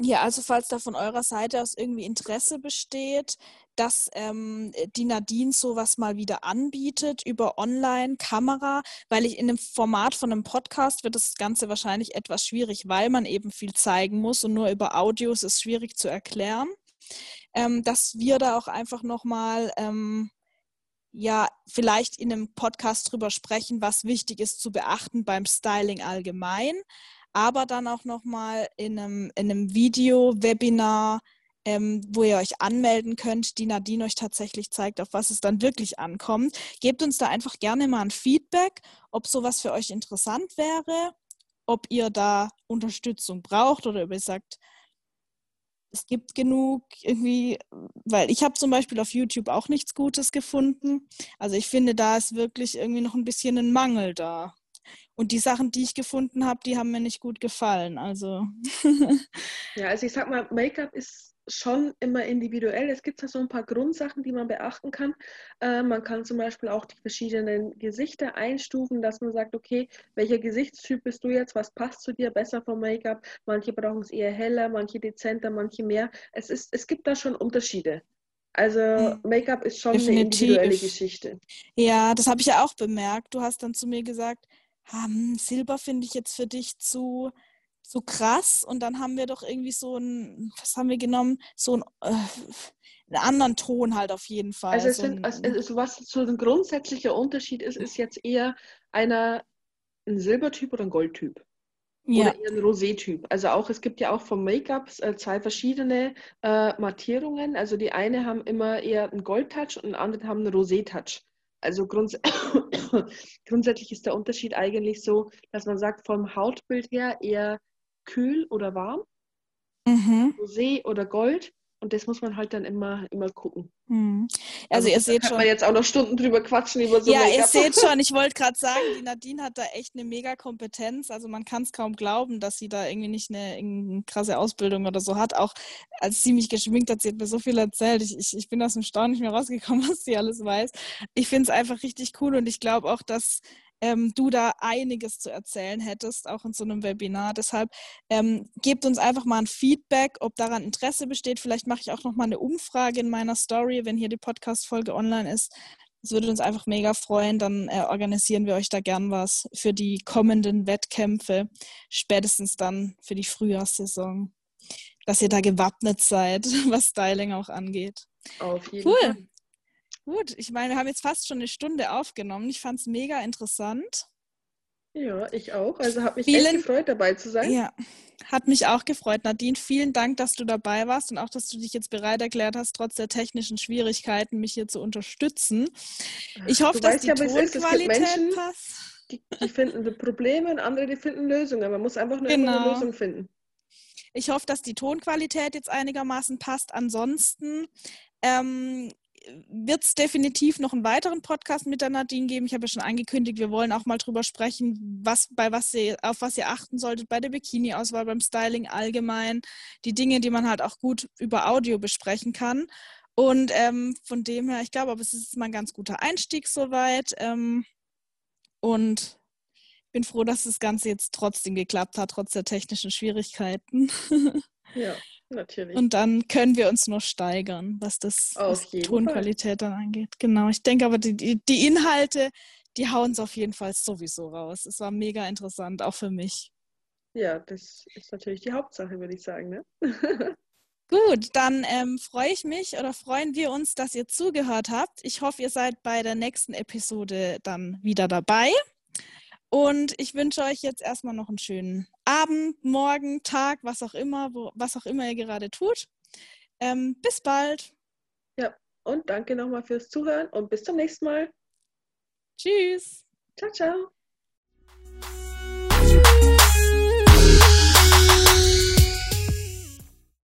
Ja, also falls da von eurer Seite aus irgendwie Interesse besteht, dass ähm, die Nadine sowas mal wieder anbietet über Online-Kamera, weil ich in dem Format von einem Podcast wird das Ganze wahrscheinlich etwas schwierig, weil man eben viel zeigen muss und nur über Audios ist schwierig zu erklären, ähm, dass wir da auch einfach nochmal ähm, ja vielleicht in einem Podcast drüber sprechen, was wichtig ist zu beachten beim Styling allgemein aber dann auch nochmal in einem, in einem Video-Webinar, ähm, wo ihr euch anmelden könnt, die Nadine euch tatsächlich zeigt, auf was es dann wirklich ankommt. Gebt uns da einfach gerne mal ein Feedback, ob sowas für euch interessant wäre, ob ihr da Unterstützung braucht oder ob ihr sagt, es gibt genug irgendwie, weil ich habe zum Beispiel auf YouTube auch nichts Gutes gefunden. Also ich finde, da ist wirklich irgendwie noch ein bisschen ein Mangel da. Und die Sachen, die ich gefunden habe, die haben mir nicht gut gefallen. Also. [LAUGHS] ja, also ich sag mal, Make-up ist schon immer individuell. Es gibt da so ein paar Grundsachen, die man beachten kann. Äh, man kann zum Beispiel auch die verschiedenen Gesichter einstufen, dass man sagt, okay, welcher Gesichtstyp bist du jetzt? Was passt zu dir besser vom Make-up? Manche brauchen es eher heller, manche dezenter, manche mehr. Es, ist, es gibt da schon Unterschiede. Also. Make-up ist schon Definitiv. eine individuelle Geschichte. Ja, das habe ich ja auch bemerkt. Du hast dann zu mir gesagt, hm, Silber finde ich jetzt für dich zu so krass und dann haben wir doch irgendwie so ein, was haben wir genommen? So ein, äh, einen anderen Ton halt auf jeden Fall. Also, es sind, also, also was so ein grundsätzlicher Unterschied ist, ist jetzt eher einer ein Silbertyp oder ein Goldtyp. Ja. Oder eher ein Rosé-Typ. Also auch, es gibt ja auch vom Make-up äh, zwei verschiedene äh, Mattierungen. Also die eine haben immer eher einen Gold-Touch und die anderen haben einen Rosé-Touch. Also grunds [COUGHS] grundsätzlich ist der Unterschied eigentlich so, dass man sagt, vom Hautbild her eher kühl oder warm, mhm. Rosé oder Gold. Und das muss man halt dann immer, immer gucken. Mhm. Also, also ihr seht schon. wir jetzt auch noch Stunden drüber quatschen über so Ja, ihr seht schon, [LAUGHS] ich wollte gerade sagen, die Nadine hat da echt eine mega Kompetenz. Also man kann es kaum glauben, dass sie da irgendwie nicht eine, eine, krasse Ausbildung oder so hat. Auch als sie mich geschminkt hat, sie hat mir so viel erzählt. Ich, ich, ich bin aus dem Staunen nicht mehr rausgekommen, [LAUGHS] was sie alles weiß. Ich finde es einfach richtig cool und ich glaube auch, dass ähm, du da einiges zu erzählen hättest, auch in so einem Webinar. Deshalb ähm, gebt uns einfach mal ein Feedback, ob daran Interesse besteht. Vielleicht mache ich auch noch mal eine Umfrage in meiner Story, wenn hier die Podcast-Folge online ist. Das würde uns einfach mega freuen. Dann äh, organisieren wir euch da gern was für die kommenden Wettkämpfe, spätestens dann für die Frühjahrssaison, dass ihr da gewappnet seid, [LAUGHS] was Styling auch angeht. Auf jeden cool. Fall. Gut, ich meine, wir haben jetzt fast schon eine Stunde aufgenommen. Ich fand es mega interessant. Ja, ich auch. Also habe mich vielen, echt gefreut, dabei zu sein. Ja, hat mich auch gefreut. Nadine, vielen Dank, dass du dabei warst und auch, dass du dich jetzt bereit erklärt hast, trotz der technischen Schwierigkeiten mich hier zu unterstützen. Ich hoffe, dass die ja, Tonqualität Menschen, passt. Die, die finden Probleme und andere, die finden Lösungen. Man muss einfach nur genau. eine Lösung finden. Ich hoffe, dass die Tonqualität jetzt einigermaßen passt. Ansonsten ähm, wird es definitiv noch einen weiteren Podcast mit der Nadine geben. Ich habe ja schon angekündigt, wir wollen auch mal drüber sprechen, was, bei was ihr, auf was ihr achten solltet bei der Bikini-Auswahl, beim Styling allgemein. Die Dinge, die man halt auch gut über Audio besprechen kann. Und ähm, von dem her, ich glaube, aber es ist mal ein ganz guter Einstieg soweit. Ähm, und bin froh, dass das Ganze jetzt trotzdem geklappt hat, trotz der technischen Schwierigkeiten. [LAUGHS] ja. Natürlich. Und dann können wir uns noch steigern, was das was Tonqualität Fall. dann angeht. Genau. Ich denke aber, die, die Inhalte, die hauen es auf jeden Fall sowieso raus. Es war mega interessant, auch für mich. Ja, das ist natürlich die Hauptsache, würde ich sagen. Ne? [LAUGHS] Gut, dann ähm, freue ich mich oder freuen wir uns, dass ihr zugehört habt. Ich hoffe, ihr seid bei der nächsten Episode dann wieder dabei. Und ich wünsche euch jetzt erstmal noch einen schönen Abend, Morgen, Tag, was auch immer, wo, was auch immer ihr gerade tut. Ähm, bis bald. Ja, und danke nochmal fürs Zuhören und bis zum nächsten Mal. Tschüss. Ciao, ciao.